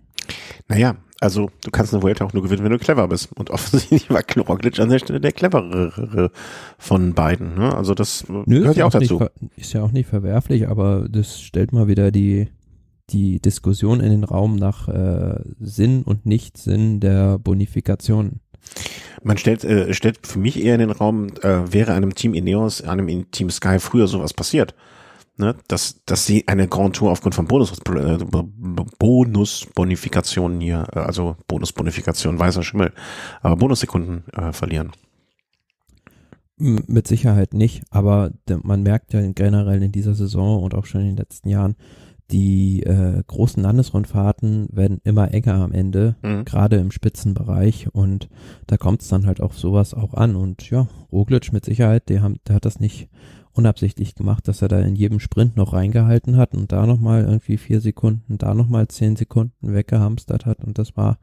Naja, also du kannst eine Vuelta auch nur gewinnen, wenn du clever bist. Und offensichtlich war Roglic an der Stelle der cleverere von beiden. Ne? Also das Nö, gehört ja auch, dazu. Nicht, ist ja auch nicht verwerflich, aber das stellt mal wieder die die Diskussion in den Raum nach äh, Sinn und Nichtsinn der Bonifikation. Man stellt, äh, stellt für mich eher in den Raum, äh, wäre einem Team Ineos, einem Team Sky früher sowas passiert ne, dass, dass sie eine Grand Tour aufgrund von Bonus, äh, Bonusbonifikationen hier, äh, also Bonusbonifikation, weißer Schimmel, aber Bonussekunden äh, verlieren. Mit Sicherheit nicht, aber man merkt ja generell in dieser Saison und auch schon in den letzten Jahren, die äh, großen Landesrundfahrten werden immer enger am Ende, mhm. gerade im Spitzenbereich und da kommt es dann halt auf sowas auch an und ja, Roglic mit Sicherheit, der, haben, der hat das nicht unabsichtlich gemacht, dass er da in jedem Sprint noch reingehalten hat und da nochmal irgendwie vier Sekunden, da nochmal zehn Sekunden weggehamstert hat und das war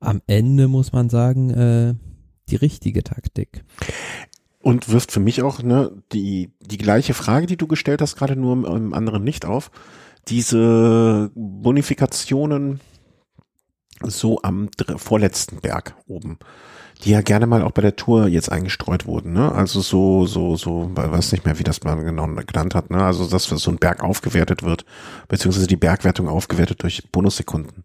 am Ende, muss man sagen, äh, die richtige Taktik. Und wirft für mich auch ne, die, die gleiche Frage, die du gestellt hast, gerade nur im, im anderen Licht auf. Diese Bonifikationen so am vorletzten Berg oben die ja gerne mal auch bei der Tour jetzt eingestreut wurden, ne? Also so, so, so, weiß nicht mehr, wie das man genau genannt hat, ne? Also, dass so ein Berg aufgewertet wird, beziehungsweise die Bergwertung aufgewertet durch Bonussekunden.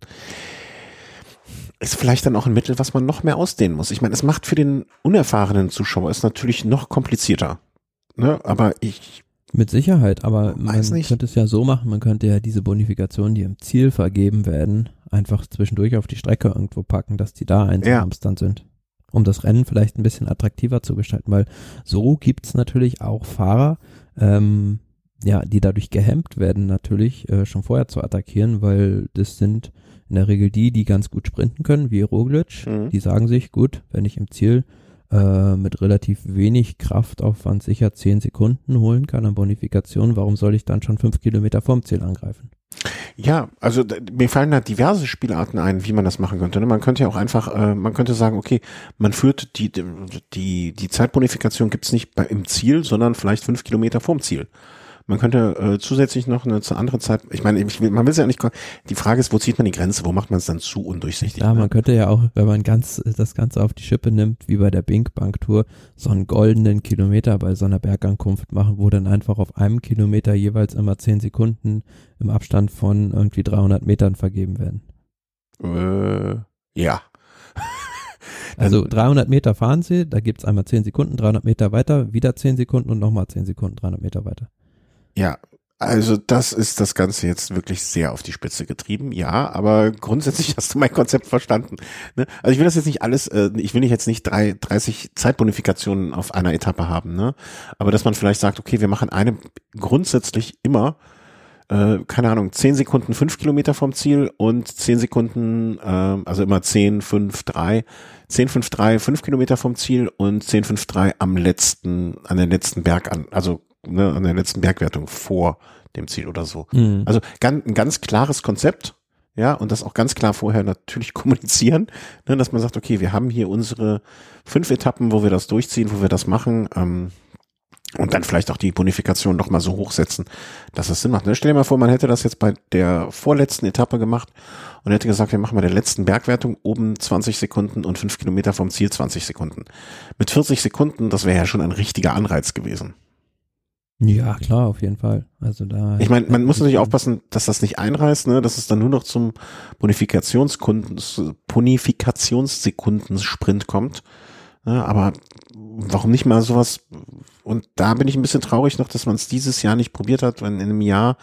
ist vielleicht dann auch ein Mittel, was man noch mehr ausdehnen muss. Ich meine, es macht für den unerfahrenen Zuschauer es natürlich noch komplizierter. Ne? Aber ich mit Sicherheit, aber man könnte es ja so machen, man könnte ja diese Bonifikationen, die im Ziel vergeben werden, einfach zwischendurch auf die Strecke irgendwo packen, dass die da einsamst ja. dann sind. Um das Rennen vielleicht ein bisschen attraktiver zu gestalten, weil so gibt's natürlich auch Fahrer, ähm, ja, die dadurch gehemmt werden, natürlich äh, schon vorher zu attackieren, weil das sind in der Regel die, die ganz gut sprinten können, wie Roglic. Mhm. Die sagen sich, gut, wenn ich im Ziel äh, mit relativ wenig Kraftaufwand sicher zehn Sekunden holen kann an Bonifikation, warum soll ich dann schon fünf Kilometer vorm Ziel angreifen? Ja, also mir fallen da diverse Spielarten ein, wie man das machen könnte. Ne? Man könnte ja auch einfach, äh, man könnte sagen, okay, man führt die die die Zeitbonifikation gibt's nicht bei, im Ziel, sondern vielleicht fünf Kilometer vorm Ziel. Man könnte äh, zusätzlich noch eine zu andere Zeit, ich meine, ich will, man will es ja nicht, die Frage ist, wo zieht man die Grenze, wo macht man es dann zu undurchsichtig? Ja, ne? man könnte ja auch, wenn man ganz das Ganze auf die Schippe nimmt, wie bei der Bink Bank Tour, so einen goldenen Kilometer bei so einer Bergankunft machen, wo dann einfach auf einem Kilometer jeweils immer zehn Sekunden im Abstand von irgendwie 300 Metern vergeben werden. Äh, ja. Also 300 Meter fahren sie, da gibt's einmal 10 Sekunden, 300 Meter weiter, wieder 10 Sekunden und nochmal 10 Sekunden, 300 Meter weiter. Ja, also das ist das Ganze jetzt wirklich sehr auf die Spitze getrieben, ja, aber grundsätzlich hast du mein Konzept verstanden. Ne? Also ich will das jetzt nicht alles, äh, ich will jetzt nicht drei, 30 Zeitbonifikationen auf einer Etappe haben, ne? Aber dass man vielleicht sagt, okay, wir machen eine grundsätzlich immer, äh, keine Ahnung, 10 Sekunden 5 Kilometer vom Ziel und 10 Sekunden, äh, also immer 10, 5, 3, 10, 5, 3, 5 Kilometer vom Ziel und 10, 5, 3 am letzten, an den letzten Berg an, also ne, an der letzten Bergwertung vor dem Ziel oder so. Mhm. Also ganz, ein ganz klares Konzept, ja, und das auch ganz klar vorher natürlich kommunizieren, ne, dass man sagt, okay, wir haben hier unsere fünf Etappen, wo wir das durchziehen, wo wir das machen, ähm, und dann vielleicht auch die Bonifikation noch mal so hochsetzen, dass es Sinn macht. Ne? Stell dir mal vor, man hätte das jetzt bei der vorletzten Etappe gemacht und hätte gesagt, wir machen bei der letzten Bergwertung oben 20 Sekunden und fünf Kilometer vom Ziel 20 Sekunden. Mit 40 Sekunden, das wäre ja schon ein richtiger Anreiz gewesen. Ja, klar, auf jeden Fall. Also da. Ich meine, man muss natürlich aufpassen, dass das nicht einreißt, ne, dass es dann nur noch zum Bonifikationskunden, Bonifikationssekunden-Sprint kommt. Ne, aber warum nicht mal sowas? Und da bin ich ein bisschen traurig noch, dass man es dieses Jahr nicht probiert hat, wenn in einem Jahr,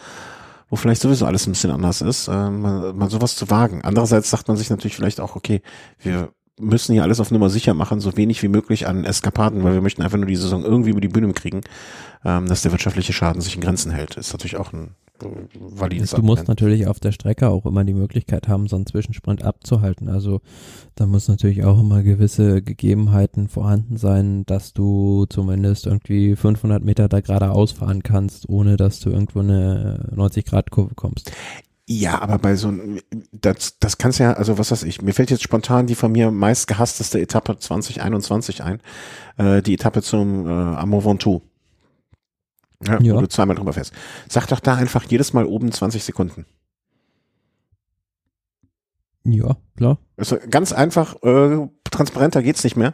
wo vielleicht sowieso alles ein bisschen anders ist, äh, mal, mal sowas zu wagen. Andererseits sagt man sich natürlich vielleicht auch, okay, wir müssen hier alles auf Nummer sicher machen, so wenig wie möglich an Eskapaden, weil wir möchten einfach nur die Saison irgendwie über die Bühne kriegen, ähm, dass der wirtschaftliche Schaden sich in Grenzen hält. Ist natürlich auch ein äh, valides Du musst natürlich auf der Strecke auch immer die Möglichkeit haben, so einen Zwischensprint abzuhalten. Also da muss natürlich auch immer gewisse Gegebenheiten vorhanden sein, dass du zumindest irgendwie 500 Meter da geradeaus fahren kannst, ohne dass du irgendwo eine 90 Grad Kurve kommst. Ja, aber bei so das, das kannst ja, also was weiß ich, mir fällt jetzt spontan die von mir meist gehassteste Etappe 2021 ein, äh, die Etappe zum äh, Amour Ventoux. Ja, ja. Wo du zweimal drüber fährst. Sag doch da einfach jedes Mal oben 20 Sekunden. Ja, klar. Also ganz einfach, äh, transparenter geht's nicht mehr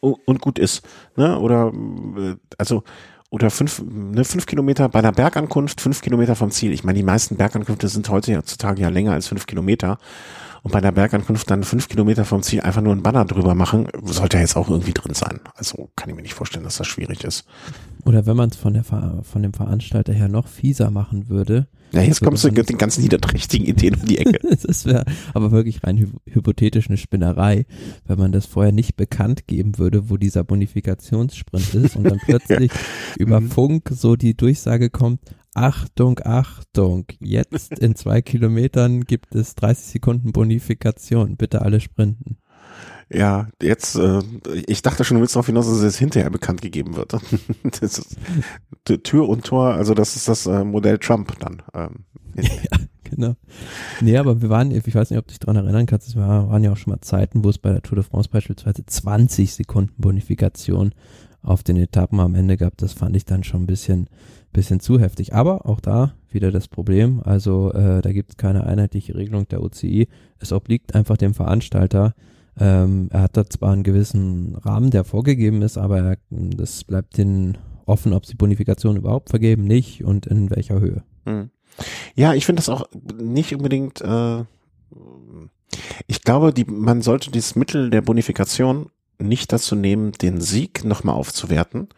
und gut ist. Ne? Oder äh, also oder fünf, ne, fünf Kilometer bei einer Bergankunft, fünf Kilometer vom Ziel. Ich meine, die meisten Bergankünfte sind heutzutage ja länger als fünf Kilometer. Und bei der Bergankunft dann fünf Kilometer vom Ziel einfach nur ein Banner drüber machen, sollte ja jetzt auch irgendwie drin sein. Also kann ich mir nicht vorstellen, dass das schwierig ist. Oder wenn man es von, der, von dem Veranstalter her noch fieser machen würde, ja, jetzt kommst du mit den ganzen niederträchtigen Ideen um die Ecke. das wäre aber wirklich rein hy hypothetisch eine Spinnerei, wenn man das vorher nicht bekannt geben würde, wo dieser Bonifikationssprint ist und dann plötzlich ja. über mhm. Funk so die Durchsage kommt, Achtung, Achtung, jetzt in zwei Kilometern gibt es 30 Sekunden Bonifikation, bitte alle sprinten. Ja, jetzt, äh, ich dachte schon, du willst darauf hinaus, dass es hinterher bekannt gegeben wird. das ist Tür und Tor, also das ist das äh, Modell Trump dann. Ähm, ja, genau. Nee, aber wir waren, ich weiß nicht, ob du dich daran erinnern kannst, es waren ja auch schon mal Zeiten, wo es bei der Tour de France beispielsweise 20 Sekunden Bonifikation auf den Etappen am Ende gab. Das fand ich dann schon ein bisschen, bisschen zu heftig. Aber auch da wieder das Problem. Also äh, da gibt es keine einheitliche Regelung der UCI. Es obliegt einfach dem Veranstalter, ähm, er hat da zwar einen gewissen Rahmen, der vorgegeben ist, aber er, das bleibt ihnen offen, ob sie Bonifikation überhaupt vergeben, nicht und in welcher Höhe. Hm. Ja, ich finde das auch nicht unbedingt, äh, Ich glaube, die, man sollte dieses Mittel der Bonifikation nicht dazu nehmen, den Sieg nochmal aufzuwerten,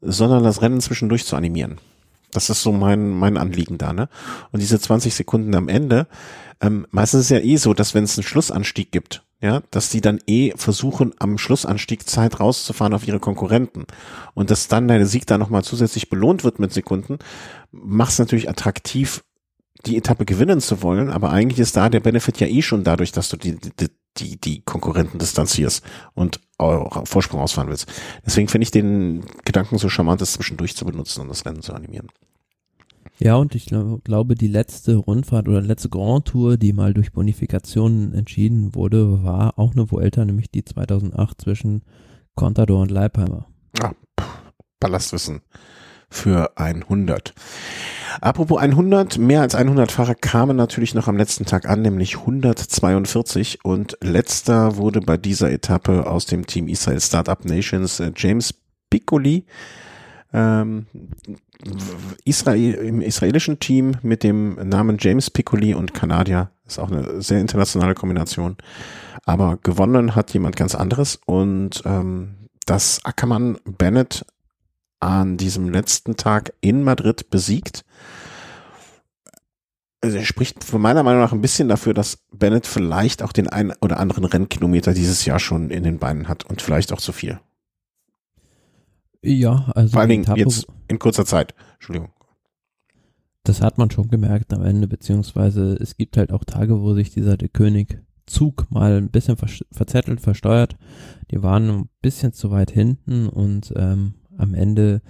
sondern das Rennen zwischendurch zu animieren. Das ist so mein, mein Anliegen da, ne? Und diese 20 Sekunden am Ende, ähm, meistens ist es ja eh so, dass wenn es einen Schlussanstieg gibt, ja, dass die dann eh versuchen, am Schlussanstieg Zeit rauszufahren auf ihre Konkurrenten. Und dass dann deine Sieg da nochmal zusätzlich belohnt wird mit Sekunden, macht es natürlich attraktiv, die Etappe gewinnen zu wollen, aber eigentlich ist da der Benefit ja eh schon dadurch, dass du die, die, die, die Konkurrenten distanzierst und Vorsprung ausfahren willst. Deswegen finde ich den Gedanken so charmant, das zwischendurch zu benutzen und das Rennen zu animieren. Ja, und ich glaub, glaube, die letzte Rundfahrt oder letzte Grand Tour, die mal durch Bonifikationen entschieden wurde, war auch eine Vuelta, nämlich die 2008 zwischen Contador und Leipheimer. Ah, Ballastwissen für 100. Apropos 100, mehr als 100 Fahrer kamen natürlich noch am letzten Tag an, nämlich 142 und letzter wurde bei dieser Etappe aus dem Team Israel Startup Nations äh, James Piccoli, ähm, Israel, im israelischen Team mit dem Namen James Piccoli und Kanadier. Ist auch eine sehr internationale Kombination. Aber gewonnen hat jemand ganz anderes und ähm, das Ackermann Bennett an diesem letzten Tag in Madrid besiegt. Also spricht von meiner Meinung nach ein bisschen dafür, dass Bennett vielleicht auch den einen oder anderen Rennkilometer dieses Jahr schon in den Beinen hat und vielleicht auch zu viel. Ja, also vor allen Dingen jetzt in kurzer Zeit. Entschuldigung. Das hat man schon gemerkt am Ende, beziehungsweise es gibt halt auch Tage, wo sich dieser der König Zug mal ein bisschen verzettelt, versteuert. Die waren ein bisschen zu weit hinten und ähm, am Ende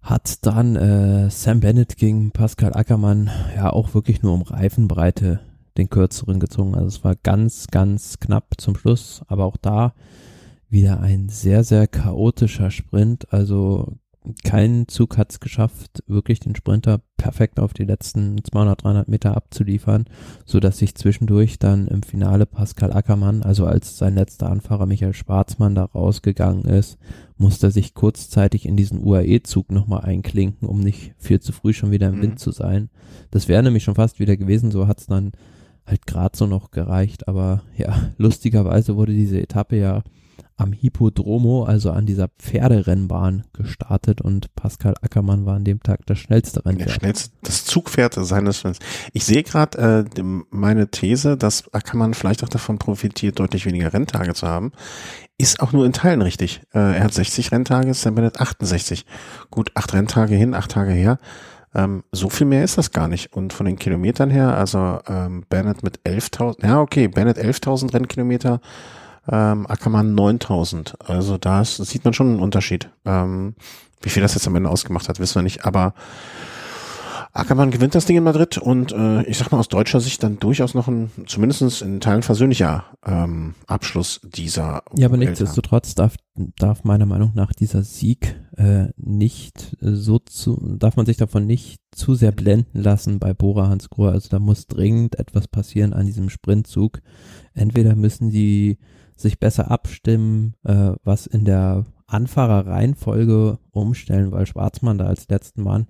hat dann äh, Sam Bennett gegen Pascal Ackermann ja auch wirklich nur um Reifenbreite den kürzeren gezogen. Also es war ganz, ganz knapp zum Schluss, aber auch da wieder ein sehr, sehr chaotischer Sprint. Also kein Zug hat es geschafft, wirklich den Sprinter perfekt auf die letzten 200, 300 Meter abzuliefern, so dass sich zwischendurch dann im Finale Pascal Ackermann, also als sein letzter Anfahrer Michael Schwarzmann da rausgegangen ist, musste er sich kurzzeitig in diesen UAE-Zug nochmal einklinken, um nicht viel zu früh schon wieder im mhm. Wind zu sein. Das wäre nämlich schon fast wieder gewesen, so hat es dann halt gerade so noch gereicht, aber ja, lustigerweise wurde diese Etappe ja am Hippodromo, also an dieser Pferderennbahn gestartet und Pascal Ackermann war an dem Tag das schnellste Rennpferd. Der schnellste, das Zugpferd seines Rennens. Ich sehe gerade äh, meine These, dass Ackermann vielleicht auch davon profitiert, deutlich weniger Renntage zu haben, ist auch nur in Teilen richtig. Äh, er hat 60 Renntage, Sam Bennett 68. Gut, acht Renntage hin, acht Tage her. Ähm, so viel mehr ist das gar nicht. Und von den Kilometern her, also ähm, Bennett mit 11.000, ja okay, Bennett 11.000 Rennkilometer, ähm, Ackermann 9000. Also da sieht man schon einen Unterschied. Ähm, wie viel das jetzt am Ende ausgemacht hat, wissen wir nicht. Aber Ackermann gewinnt das Ding in Madrid und äh, ich sag mal aus deutscher Sicht dann durchaus noch ein, zumindest in Teilen versöhnlicher ähm, Abschluss dieser. Ja, aber nichtsdestotrotz darf, darf meiner Meinung nach dieser Sieg äh, nicht so zu, darf man sich davon nicht zu sehr blenden lassen bei Bora Hansgrohe. Also da muss dringend etwas passieren an diesem Sprintzug. Entweder müssen die sich besser abstimmen, äh, was in der Anfahrerreihenfolge umstellen, weil Schwarzmann da als letzten Mann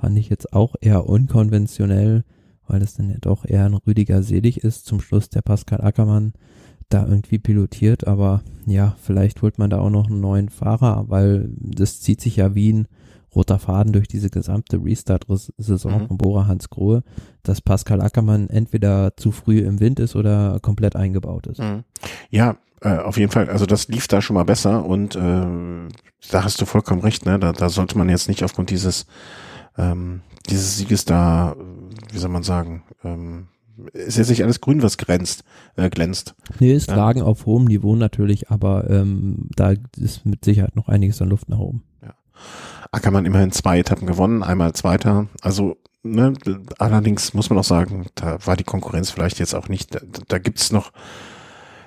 fand ich jetzt auch eher unkonventionell, weil es dann ja doch eher ein Rüdiger Selig ist. Zum Schluss der Pascal Ackermann da irgendwie pilotiert, aber ja, vielleicht holt man da auch noch einen neuen Fahrer, weil das zieht sich ja wie ein roter Faden durch diese gesamte Restart-Saison mhm. von Bora Hans Grohe, dass Pascal Ackermann entweder zu früh im Wind ist oder komplett eingebaut ist. Mhm. Ja, äh, auf jeden Fall. Also das lief da schon mal besser und äh, da hast du vollkommen recht. Ne? Da, da sollte man jetzt nicht aufgrund dieses ähm, dieses Sieges da, wie soll man sagen, ähm, ist jetzt nicht alles grün, was grenzt, äh, glänzt. Nee, ist ja. Lagen auf hohem Niveau natürlich, aber ähm, da ist mit Sicherheit noch einiges an Luft nach oben. Ja. Ackermann immerhin zwei Etappen gewonnen, einmal Zweiter. Also, ne, allerdings muss man auch sagen, da war die Konkurrenz vielleicht jetzt auch nicht, da, da gibt's noch,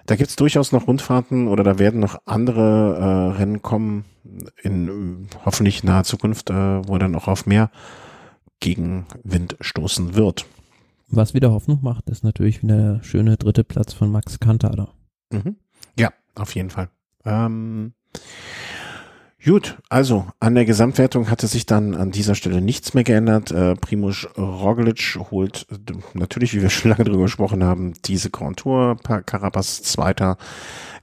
da gibt's durchaus noch Rundfahrten oder da werden noch andere äh, Rennen kommen in hoffentlich naher Zukunft, äh, wo dann auch auf mehr Gegenwind stoßen wird. Was wieder Hoffnung macht, ist natürlich wieder der schöne dritte Platz von Max Kantada. Mhm. Ja, auf jeden Fall. Ähm, Gut, also an der Gesamtwertung hatte sich dann an dieser Stelle nichts mehr geändert. Äh, Primoz Roglic holt natürlich, wie wir schon lange drüber gesprochen haben, diese Grand Tour. Carapaz zweiter,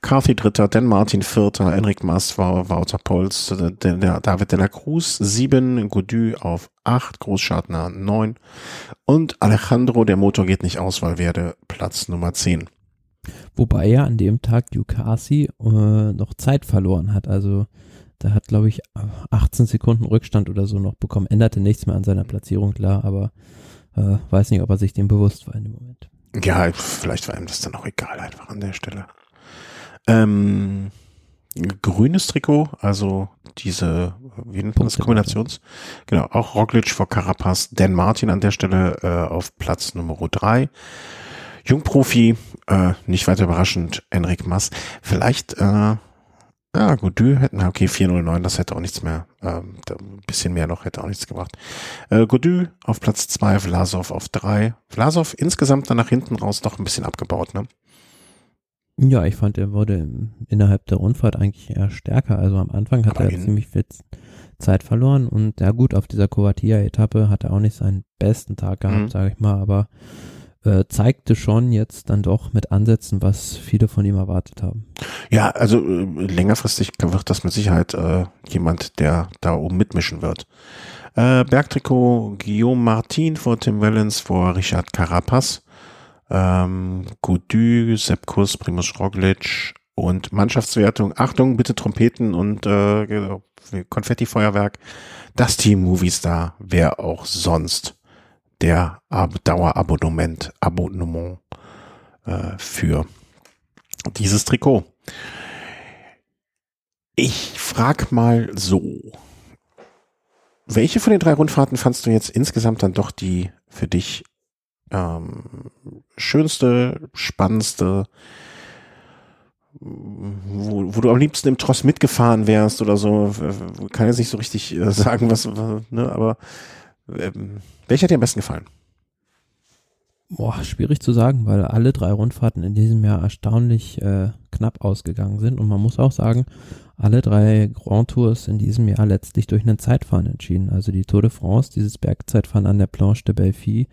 Carthy dritter, Dan Martin vierter, Enric Mas war Wouter Pols, äh, David de la Cruz sieben, Godu auf acht, Großschartner neun und Alejandro, der Motor geht nicht aus, weil werde Platz Nummer zehn. Wobei er an dem Tag Ducati äh, noch Zeit verloren hat, also da hat, glaube ich, 18 Sekunden Rückstand oder so noch bekommen. Änderte nichts mehr an seiner Platzierung, klar, aber äh, weiß nicht, ob er sich dem bewusst war in dem Moment. Ja, vielleicht war ihm das dann auch egal, einfach an der Stelle. Ähm, grünes Trikot, also diese, wie nennt man das, Kombinations? Genau, auch Roglic vor Carapaz, Dan Martin an der Stelle äh, auf Platz Nummer drei. Jungprofi, äh, nicht weiter überraschend, Enric Mas. Vielleicht äh, ja, gut, Dü hätten, okay, 409, das hätte auch nichts mehr, ähm, ein bisschen mehr noch hätte auch nichts gebracht. Äh, Godü auf Platz zwei, Vlasov auf drei. Vlasov insgesamt dann nach hinten raus doch ein bisschen abgebaut, ne? Ja, ich fand, er wurde innerhalb der Rundfahrt eigentlich eher stärker. Also am Anfang hat Aber er ziemlich viel Zeit verloren und ja gut, auf dieser Covatia-Etappe hat er auch nicht seinen besten Tag gehabt, mhm. sage ich mal, aber äh, zeigte schon jetzt dann doch mit Ansätzen, was viele von ihm erwartet haben. Ja, also äh, längerfristig wird das mit Sicherheit äh, jemand, der da oben mitmischen wird. Äh, Bergtrikot Guillaume Martin vor Tim Wellens vor Richard Carapaz, ähm, Goudu, Sepp Kuss, Primus Roglic und Mannschaftswertung. Achtung, bitte Trompeten und äh, Konfettifeuerwerk. Das Team Movistar, wer auch sonst der Dauerabonnement Abonnement äh, für dieses Trikot. Ich frag mal so. Welche von den drei Rundfahrten fandst du jetzt insgesamt dann doch die für dich ähm, schönste, spannendste, wo, wo du am liebsten im Tross mitgefahren wärst oder so? Kann jetzt nicht so richtig äh, sagen, was, ne, aber welcher hat dir am besten gefallen? Boah, schwierig zu sagen, weil alle drei Rundfahrten in diesem Jahr erstaunlich äh, knapp ausgegangen sind. Und man muss auch sagen, alle drei Grand Tours in diesem Jahr letztlich durch einen Zeitfahren entschieden. Also die Tour de France, dieses Bergzeitfahren an der Planche de Belfi,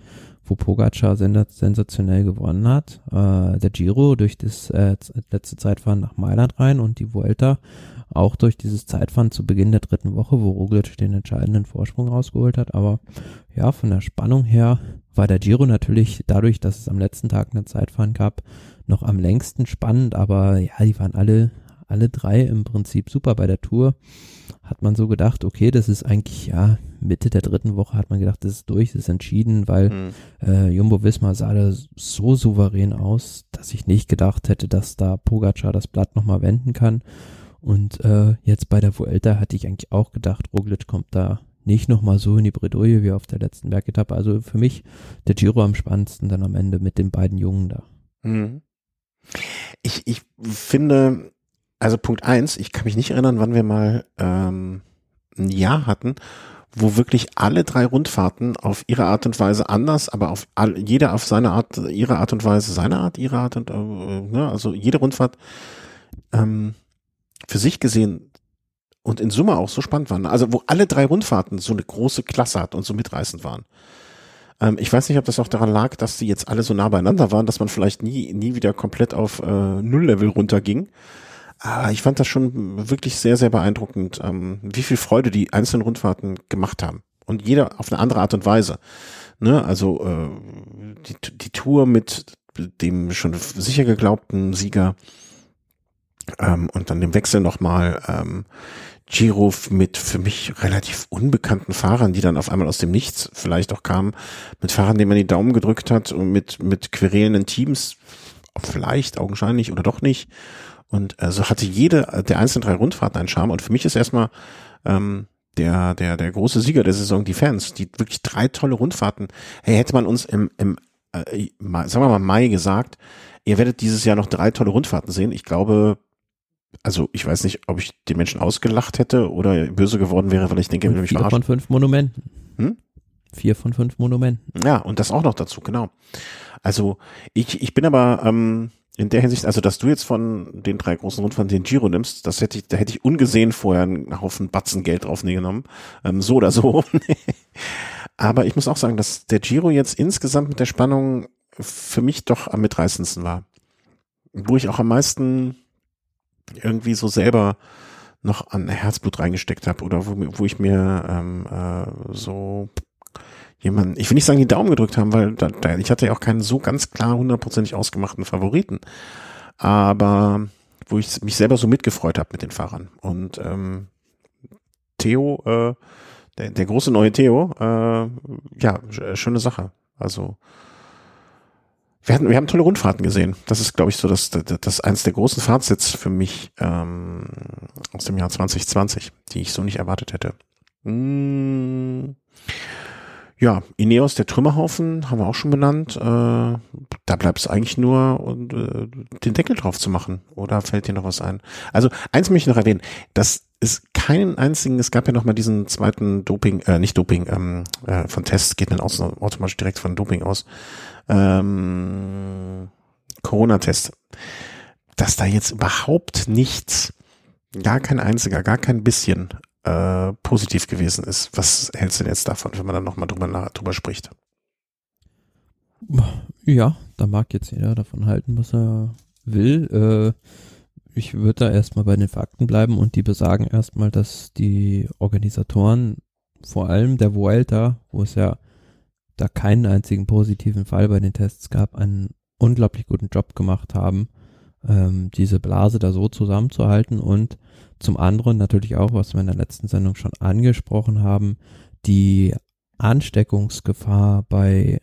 wo Pogacar sensationell gewonnen hat. Äh, der Giro durch das äh, letzte Zeitfahren nach Mailand rein und die Vuelta auch durch dieses Zeitfahren zu Beginn der dritten Woche, wo Roglic den entscheidenden Vorsprung rausgeholt hat. Aber ja, von der Spannung her war der Giro natürlich dadurch, dass es am letzten Tag eine Zeitfahren gab, noch am längsten spannend. Aber ja, die waren alle, alle drei im Prinzip super bei der Tour. Hat man so gedacht, okay, das ist eigentlich, ja, Mitte der dritten Woche hat man gedacht, das ist durch, das ist entschieden, weil mhm. äh, Jumbo Wismar sah da so souverän aus, dass ich nicht gedacht hätte, dass da Pogacar das Blatt nochmal wenden kann. Und äh, jetzt bei der Vuelta hatte ich eigentlich auch gedacht, Roglic kommt da nicht nochmal so in die Bredouille wie auf der letzten Bergetappe. Also für mich der Giro am spannendsten dann am Ende mit den beiden Jungen da. Mhm. Ich, ich finde, also Punkt eins, ich kann mich nicht erinnern, wann wir mal ähm, ein Jahr hatten, wo wirklich alle drei Rundfahrten auf ihre Art und Weise anders, aber auf all, jeder auf seine Art, ihre Art und Weise, seine Art, ihre Art und äh, ne, also jede Rundfahrt ähm, für sich gesehen und in Summe auch so spannend waren. Also wo alle drei Rundfahrten so eine große Klasse hatten und so mitreißend waren. Ähm, ich weiß nicht, ob das auch daran lag, dass sie jetzt alle so nah beieinander waren, dass man vielleicht nie, nie wieder komplett auf äh, Nulllevel runterging. Aber ich fand das schon wirklich sehr, sehr beeindruckend, ähm, wie viel Freude die einzelnen Rundfahrten gemacht haben. Und jeder auf eine andere Art und Weise. Ne? Also äh, die, die Tour mit dem schon sicher geglaubten Sieger ähm, und dann dem Wechsel nochmal ähm, Giro mit für mich relativ unbekannten Fahrern, die dann auf einmal aus dem Nichts vielleicht auch kamen, mit Fahrern, denen man die Daumen gedrückt hat und mit, mit querelenden Teams, vielleicht, augenscheinlich oder doch nicht. Und äh, so hatte jede der einzelnen drei Rundfahrten einen Charme. Und für mich ist erstmal ähm, der, der, der große Sieger der Saison die Fans, die wirklich drei tolle Rundfahrten. Hey, hätte man uns im, im äh, sagen wir mal Mai gesagt, ihr werdet dieses Jahr noch drei tolle Rundfahrten sehen. Ich glaube, also ich weiß nicht, ob ich den Menschen ausgelacht hätte oder böse geworden wäre, weil ich denke, will mich Vier von fünf Monumenten. Hm? Vier von fünf Monumenten. Ja, und das auch noch dazu, genau. Also ich, ich bin aber, ähm, in der Hinsicht, also dass du jetzt von den drei großen Rundfahrten den Giro nimmst, das hätte ich, da hätte ich ungesehen vorher einen Haufen Batzen Geld drauf genommen. Ähm, so oder so. Aber ich muss auch sagen, dass der Giro jetzt insgesamt mit der Spannung für mich doch am mitreißendsten war. Wo ich auch am meisten irgendwie so selber noch an Herzblut reingesteckt habe oder wo, wo ich mir ähm, äh, so jemanden, ich will nicht sagen, die Daumen gedrückt haben, weil da, da, ich hatte ja auch keinen so ganz klar hundertprozentig ausgemachten Favoriten. Aber wo ich mich selber so mitgefreut habe mit den Fahrern. Und ähm, Theo, äh, der, der große neue Theo, äh, ja, schöne Sache. Also wir, hatten, wir haben tolle Rundfahrten gesehen. Das ist, glaube ich, so das, das, das eins der großen Fazits für mich ähm, aus dem Jahr 2020, die ich so nicht erwartet hätte. Mmh. Ja, Ineos, der Trümmerhaufen, haben wir auch schon benannt. Äh, da bleibt es eigentlich nur, äh, den Deckel drauf zu machen. Oder fällt dir noch was ein? Also, eins möchte ich noch erwähnen. Das ist keinen einzigen, es gab ja noch mal diesen zweiten Doping, äh, nicht Doping, ähm, äh, von Tests geht dann automatisch direkt von Doping aus. Ähm, Corona-Test. Dass da jetzt überhaupt nichts, gar kein einziger, gar kein bisschen äh, positiv gewesen ist. Was hältst du denn jetzt davon, wenn man dann nochmal drüber, drüber spricht? Ja, da mag jetzt jeder davon halten, was er will. Äh, ich würde da erstmal bei den Fakten bleiben und die besagen erstmal, dass die Organisatoren, vor allem der Vuelta, wo es ja da keinen einzigen positiven Fall bei den Tests gab, einen unglaublich guten Job gemacht haben, ähm, diese Blase da so zusammenzuhalten und zum anderen natürlich auch, was wir in der letzten Sendung schon angesprochen haben, die Ansteckungsgefahr bei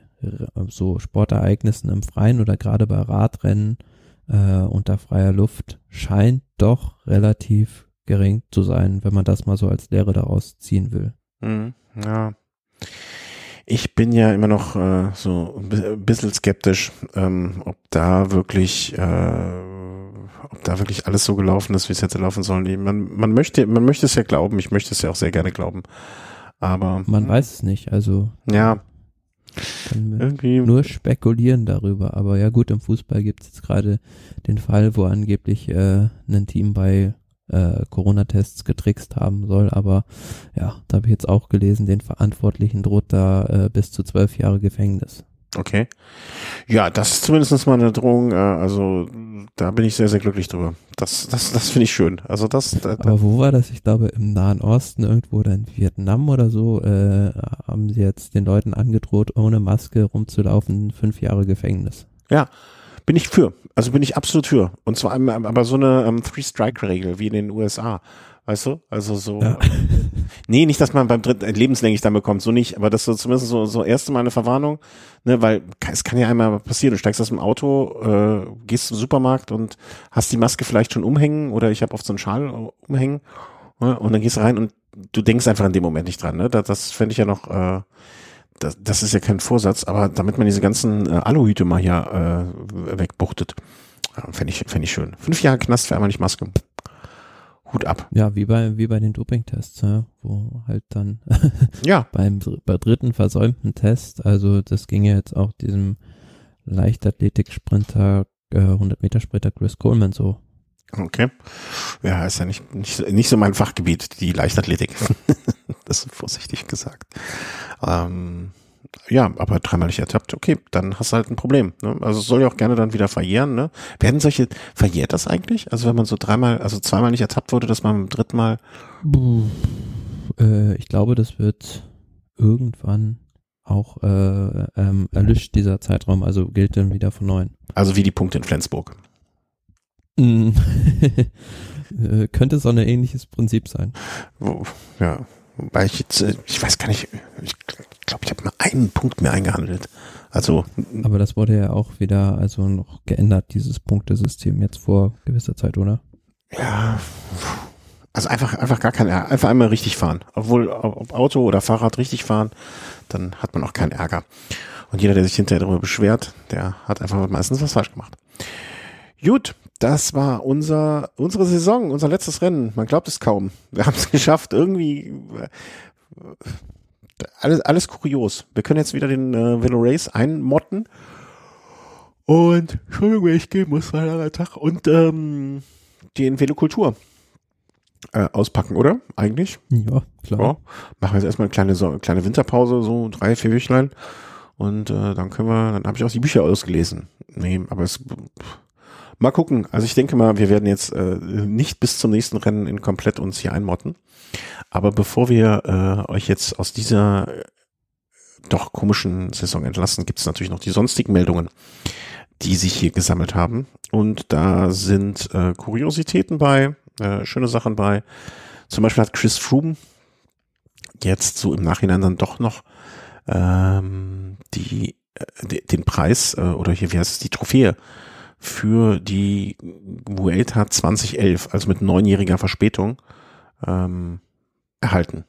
so Sportereignissen im Freien oder gerade bei Radrennen äh, unter freier Luft scheint doch relativ gering zu sein, wenn man das mal so als Lehre daraus ziehen will. Mhm, ja. Ich bin ja immer noch äh, so ein bisschen skeptisch, ähm, ob da wirklich äh, ob da wirklich alles so gelaufen ist, wie es hätte laufen sollen. Man, man möchte, man möchte es ja glauben, ich möchte es ja auch sehr gerne glauben. Aber. Man weiß es nicht, also. Ja. Irgendwie. Nur spekulieren darüber. Aber ja gut, im Fußball gibt es jetzt gerade den Fall, wo angeblich äh, ein Team bei äh, Corona-Tests getrickst haben soll. Aber ja, da habe ich jetzt auch gelesen, den Verantwortlichen droht da äh, bis zu zwölf Jahre Gefängnis. Okay. Ja, das ist zumindest mal eine Drohung. Äh, also da bin ich sehr, sehr glücklich drüber. Das, das, das finde ich schön. Also das. Da, da Aber wo war das? Ich glaube im Nahen Osten irgendwo oder in Vietnam oder so äh, haben sie jetzt den Leuten angedroht, ohne Maske rumzulaufen, fünf Jahre Gefängnis. Ja, bin ich für. Also bin ich absolut für. Und zwar aber so eine ähm, Three-Strike-Regel wie in den USA. Weißt du? Also so. Ja. Nee, nicht, dass man beim dritten äh, lebenslänglich dann bekommt, so nicht, aber das so zumindest so, so erste Mal eine Verwarnung, ne, weil es kann ja einmal passieren, du steigst aus dem Auto, äh, gehst zum Supermarkt und hast die Maske vielleicht schon umhängen oder ich habe oft so einen Schal umhängen ne, und dann gehst du rein und du denkst einfach in dem Moment nicht dran, ne? Das, das fände ich ja noch, äh, das, das ist ja kein Vorsatz, aber damit man diese ganzen äh, Aluhüte mal hier äh, wegbuchtet, äh, fände ich, fände ich schön. Fünf Jahre Knast für einmal nicht Maske. Hut ab. Ja, wie bei, wie bei den Dopingtests, ja, wo halt dann ja. beim, beim dritten versäumten Test, also das ging ja jetzt auch diesem Leichtathletik-Sprinter, äh, 100-Meter-Sprinter Chris Coleman so. Okay. Ja, ist ja nicht, nicht, nicht so mein Fachgebiet, die Leichtathletik. das ist vorsichtig gesagt. Ähm, ja, aber dreimal nicht ertappt, okay, dann hast du halt ein Problem. Ne? Also es soll ja auch gerne dann wieder verjähren. Ne? Werden solche, verjährt das eigentlich? Also wenn man so dreimal, also zweimal nicht ertappt wurde, dass man beim dritten Mal. Äh, ich glaube, das wird irgendwann auch äh, ähm, erlischt, dieser Zeitraum, also gilt dann wieder von neuem. Also wie die Punkte in Flensburg. Mm. Äh, könnte so ein ähnliches Prinzip sein. Ja, weil ich jetzt, äh, ich weiß gar nicht, ich glaube, ich habe mal einen Punkt mehr eingehandelt. Also. Aber das wurde ja auch wieder also noch geändert, dieses Punktesystem jetzt vor gewisser Zeit, oder? Ja. Also einfach, einfach gar kein Ärger. Einfach einmal richtig fahren. Obwohl, ob Auto oder Fahrrad richtig fahren, dann hat man auch keinen Ärger. Und jeder, der sich hinterher darüber beschwert, der hat einfach meistens was falsch gemacht. Gut, das war unser, unsere Saison, unser letztes Rennen. Man glaubt es kaum. Wir haben es geschafft. Irgendwie alles, alles kurios. Wir können jetzt wieder den äh, Velo Race einmotten. Und Entschuldigung, ich gehen muss, war ein langer Tag. Und ähm, den Velokultur äh, auspacken, oder? Eigentlich? Ja, klar. Ja. Machen wir jetzt erstmal eine kleine, so, kleine Winterpause, so drei, vier Wöchlein. Und äh, dann können wir, dann habe ich auch die Bücher ausgelesen. Nee, aber es mal gucken. Also ich denke mal, wir werden jetzt äh, nicht bis zum nächsten Rennen in komplett uns hier einmotten. Aber bevor wir äh, euch jetzt aus dieser äh, doch komischen Saison entlassen, gibt es natürlich noch die sonstigen Meldungen, die sich hier gesammelt haben. Und da sind äh, Kuriositäten bei, äh, schöne Sachen bei. Zum Beispiel hat Chris Froome jetzt so im Nachhinein dann doch noch ähm, die, äh, den Preis äh, oder hier, wie heißt es, die Trophäe für die Vuelta 2011, also mit neunjähriger Verspätung, ähm, erhalten.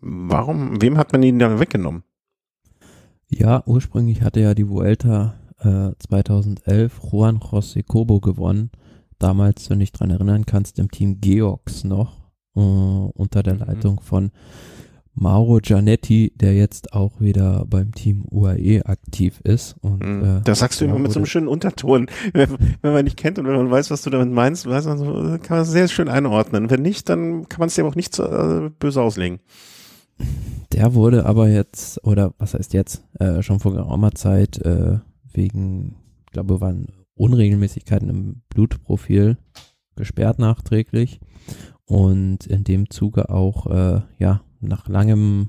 Warum, wem hat man ihn da weggenommen? Ja, ursprünglich hatte ja die Vuelta äh, 2011 Juan José Cobo gewonnen. Damals, wenn du dich dran erinnern kannst, im Team Georgs noch, äh, unter der mhm. Leitung von Mauro Gianetti, der jetzt auch wieder beim Team UAE aktiv ist. Und, mhm. äh, das sagst du immer mit so einem schönen Unterton. Wenn, wenn, man nicht kennt und wenn man weiß, was du damit meinst, weiß man so, kann man sehr schön einordnen. Wenn nicht, dann kann man es dir auch nicht so, äh, böse auslegen. Der wurde aber jetzt, oder was heißt jetzt, äh, schon vor geraumer Zeit äh, wegen, ich glaube, waren Unregelmäßigkeiten im Blutprofil gesperrt nachträglich und in dem Zuge auch, äh, ja, nach langem,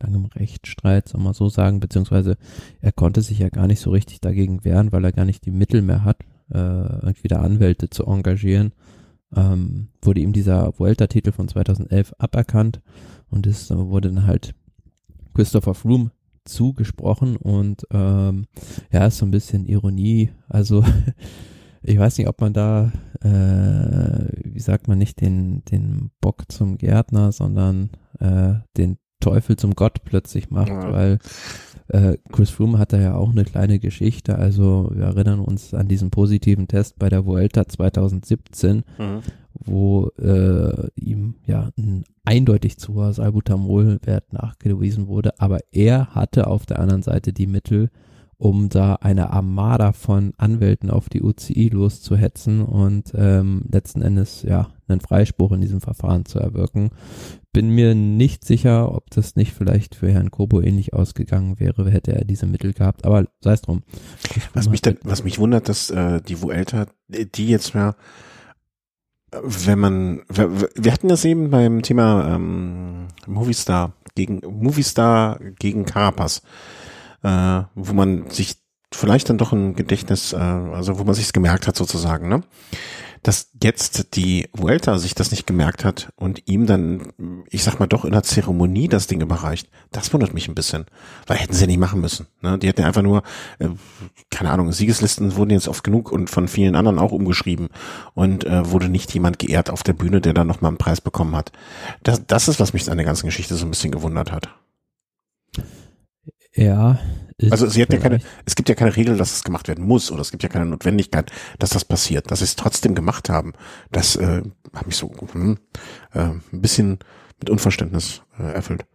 langem Rechtsstreit, soll man so sagen, beziehungsweise er konnte sich ja gar nicht so richtig dagegen wehren, weil er gar nicht die Mittel mehr hat, äh, irgendwie da Anwälte zu engagieren, ähm, wurde ihm dieser Vuelta-Titel von 2011 aberkannt und es wurde dann halt Christopher Froome zugesprochen und ähm, ja, ist so ein bisschen Ironie. Also ich weiß nicht, ob man da, äh, wie sagt man nicht, den, den Bock zum Gärtner, sondern äh, den Teufel zum Gott plötzlich macht, ja. weil äh, Chris Froome hat da ja auch eine kleine Geschichte. Also wir erinnern uns an diesen positiven Test bei der Vuelta 2017, mhm. wo äh, ihm ja ein eindeutig zu hoher Salbutamolwert nachgewiesen wurde. Aber er hatte auf der anderen Seite die Mittel, um da eine Armada von Anwälten auf die UCI loszuhetzen und ähm, letzten Endes ja einen Freispruch in diesem Verfahren zu erwirken. Bin mir nicht sicher, ob das nicht vielleicht für Herrn Kobo ähnlich ausgegangen wäre, hätte er diese Mittel gehabt, aber sei es drum. Was mich, dann, was mich wundert, dass äh, die Vuelta, die jetzt mehr wenn man, wir, wir hatten das eben beim Thema ähm, Movistar gegen Movistar gegen Carapaz äh, wo man sich vielleicht dann doch ein Gedächtnis, äh, also wo man sich's gemerkt hat sozusagen, ne? Dass jetzt die Vuelta sich das nicht gemerkt hat und ihm dann, ich sag mal doch in der Zeremonie das Ding überreicht, das wundert mich ein bisschen. Weil hätten sie ja nicht machen müssen. Ne? Die hätten einfach nur, äh, keine Ahnung, Siegeslisten wurden jetzt oft genug und von vielen anderen auch umgeschrieben und äh, wurde nicht jemand geehrt auf der Bühne, der dann nochmal einen Preis bekommen hat. Das, das ist, was mich an der ganzen Geschichte so ein bisschen gewundert hat. Ja. Also sie hat ja keine, es gibt ja keine Regel, dass es gemacht werden muss oder es gibt ja keine Notwendigkeit, dass das passiert. Dass sie es trotzdem gemacht haben, das äh, hat mich so hm, äh, ein bisschen mit Unverständnis äh, erfüllt.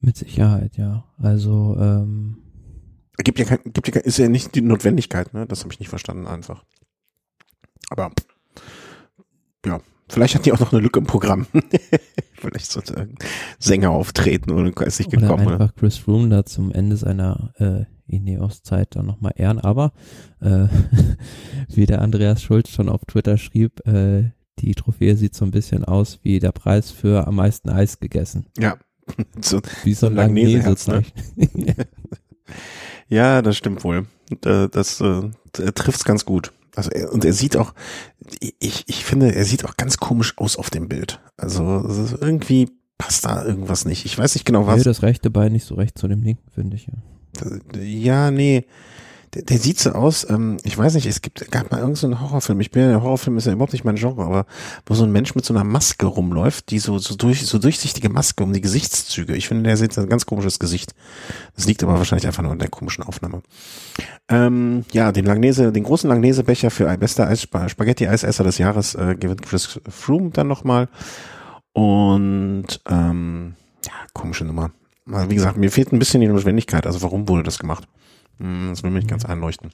Mit Sicherheit, ja. Also ähm, gibt ja kein, gibt ja ist ja nicht die Notwendigkeit, ne? Das habe ich nicht verstanden einfach. Aber ja, Vielleicht hat die auch noch eine Lücke im Programm. Vielleicht sollte ein Sänger auftreten und ist nicht gekommen. Oder einfach Chris Froome da zum Ende seiner äh, Ineos-Zeit dann nochmal ehren. Aber äh, wie der Andreas Schulz schon auf Twitter schrieb, äh, die Trophäe sieht so ein bisschen aus wie der Preis für am meisten Eis gegessen. Ja. So, wie so ein Langnese ne? ja, das stimmt wohl. Das, das äh, trifft es ganz gut. Also er, und er sieht auch, ich, ich finde, er sieht auch ganz komisch aus auf dem Bild. Also irgendwie passt da irgendwas nicht. Ich weiß nicht genau was. Nee, das rechte Bein nicht so recht zu dem linken, finde ich. Ja, ja nee der, der sieht so aus, ähm, ich weiß nicht, es gibt, gab mal irgendeinen so Horrorfilm, ich bin ja, Horrorfilm ist ja überhaupt nicht mein Genre, aber wo so ein Mensch mit so einer Maske rumläuft, die so, so durch, so durchsichtige Maske um die Gesichtszüge. Ich finde, der sieht ein ganz komisches Gesicht. Das liegt aber wahrscheinlich einfach nur in der komischen Aufnahme. Ähm, ja, den Langnese, den großen Langnese-Becher für bester Eis, Spaghetti-Eisesser des Jahres äh, gewinnt Chris Froome dann nochmal. Und ähm, ja, komische Nummer. Wie gesagt, mir fehlt ein bisschen die Notwendigkeit. Also warum wurde das gemacht? Hm, Das will mir nicht ganz einleuchten.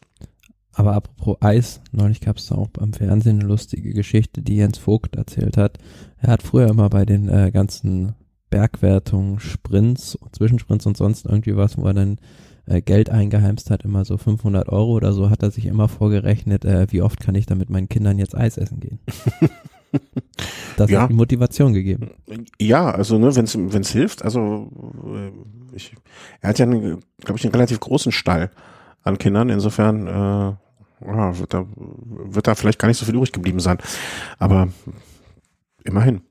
Aber apropos Eis, neulich gab es da auch beim Fernsehen eine lustige Geschichte, die Jens Vogt erzählt hat. Er hat früher immer bei den äh, ganzen Bergwertungen, Sprints, Zwischensprints und sonst irgendwie was, wo er dann äh, Geld eingeheimst hat, immer so 500 Euro oder so, hat er sich immer vorgerechnet, äh, wie oft kann ich da mit meinen Kindern jetzt Eis essen gehen. Das Ja. hat die Motivation gegeben. Ja, also ne, wenn es hilft, also äh, ich, er hat ja, glaube ich, einen relativ großen Stall an Kindern, insofern äh, ja, wird, da, wird da vielleicht gar nicht so viel übrig geblieben sein, aber immerhin.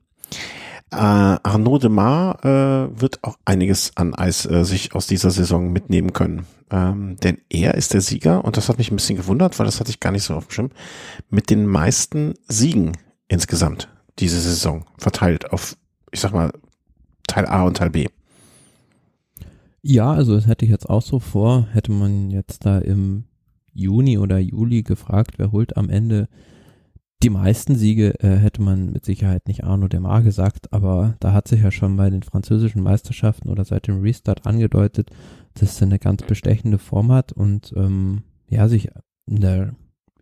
Äh, Arnaud de Mar äh, wird auch einiges an Eis äh, sich aus dieser Saison mitnehmen können. Ähm, denn er ist der Sieger, und das hat mich ein bisschen gewundert, weil das hatte ich gar nicht so auf dem Schirm, mit den meisten Siegen insgesamt diese Saison verteilt auf, ich sag mal, Teil A und Teil B. Ja, also das hätte ich jetzt auch so vor, hätte man jetzt da im Juni oder Juli gefragt, wer holt am Ende die meisten Siege, äh, hätte man mit Sicherheit nicht Arno Demar gesagt, aber da hat sich ja schon bei den französischen Meisterschaften oder seit dem Restart angedeutet, dass er eine ganz bestechende Form hat und ähm, ja, sich in der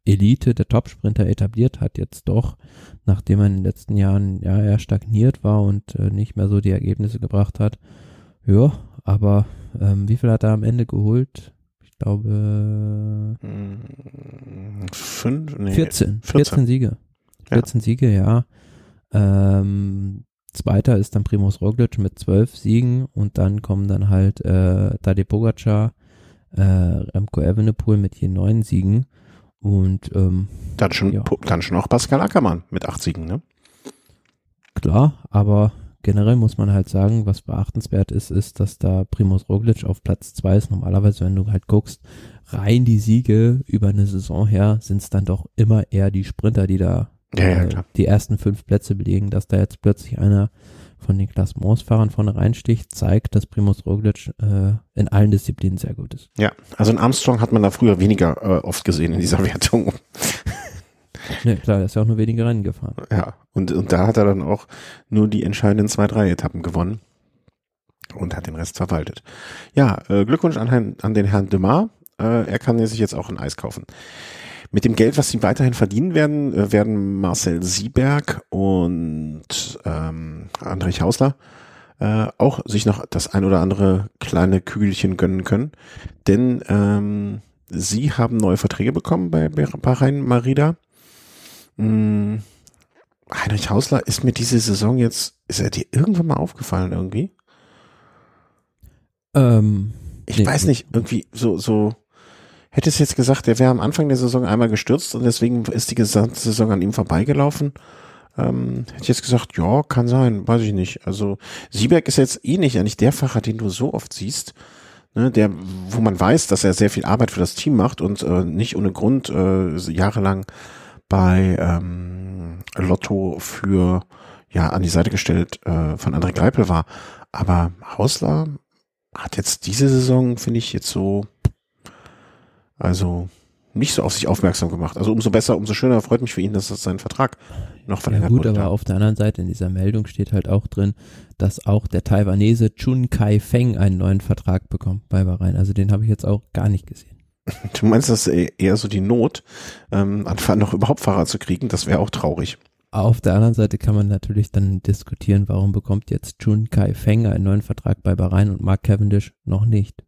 Elite der Topsprinter etabliert hat jetzt doch, nachdem er in den letzten Jahren ja eher stagniert war und äh, nicht mehr so die Ergebnisse gebracht hat. Ja, aber ähm, wie viel hat er am Ende geholt? Ich glaube Hm, Fünf? Nee, 14. 14. 14 Siege. 14 Siege, ja. Ähm, zweiter ist dann Primus Roglic mit 12 Siegen und dann kommen dann halt äh, Tadej Pogacar, äh, Remco Evenepoel mit je neun Siegen und ähm, Dann schon, Ja. dann schon auch Pascal Ackermann mit acht Siegen, ne? Klar, aber generell muss man halt sagen, was beachtenswert ist, ist, dass da Primus Roglic auf Platz zwei ist. Normalerweise, wenn du halt guckst, rein die Siege über eine Saison her, sind es dann doch immer eher die Sprinter, die da Ja, ja, äh, die ersten fünf Plätze belegen. Dass da jetzt plötzlich einer von den Klassementsfahrern vorne reinsticht, zeigt, dass Primus Roglic äh, in allen Disziplinen sehr gut ist. Ja, also in Armstrong hat man da früher weniger äh, oft gesehen in dieser Wertung. Ne, klar, er ist ja auch nur wenige Rennen gefahren. Ja, und, und da hat er dann auch nur die entscheidenden zwei, drei Etappen gewonnen und hat den Rest verwaltet. Ja, äh, Glückwunsch an, an den Herrn Demar. Äh, er kann sich jetzt auch ein Eis kaufen. Mit dem Geld, was sie weiterhin verdienen werden, äh, werden Marcel Sieberg und ähm, André Hausler äh, auch sich noch das ein oder andere kleine Kügelchen gönnen können. Denn ähm, sie haben neue Verträge bekommen bei Bahrain Marida. Hm, Heinrich Hausler ist mir diese Saison jetzt, ist er dir irgendwann mal aufgefallen irgendwie? Ähm, Ich Nee, weiß nicht, irgendwie so, so, hättest jetzt gesagt, der wäre am Anfang der Saison einmal gestürzt und deswegen ist die gesamte Saison an ihm vorbeigelaufen. Ähm, hätte ich jetzt gesagt, ja, kann sein, weiß ich nicht. Also Sieberg ist jetzt eh nicht eigentlich der Fahrer, den du so oft siehst, ne, der, wo man weiß, dass er sehr viel Arbeit für das Team macht und äh, nicht ohne Grund äh, jahrelang bei ähm, Lotto für ja an die Seite gestellt äh, von André Greipel war. Aber Hausler hat jetzt diese Saison, finde ich, jetzt so, also nicht so auf sich aufmerksam gemacht. Also umso besser, umso schöner freut mich für ihn, dass das sein Vertrag noch Ja verlängert gut, wurde. aber auf der anderen Seite in dieser Meldung steht halt auch drin, dass auch der Taiwanese Chun Kai Feng einen neuen Vertrag bekommt bei Bahrain. Also den habe ich jetzt auch gar nicht gesehen. Du meinst, das ist eher so die Not, ähm, anfangen noch überhaupt Fahrer zu kriegen? Das wäre auch traurig. Auf der anderen Seite kann man natürlich dann diskutieren, warum bekommt jetzt Chun Kai Feng einen neuen Vertrag bei Bahrain und Mark Cavendish noch nicht.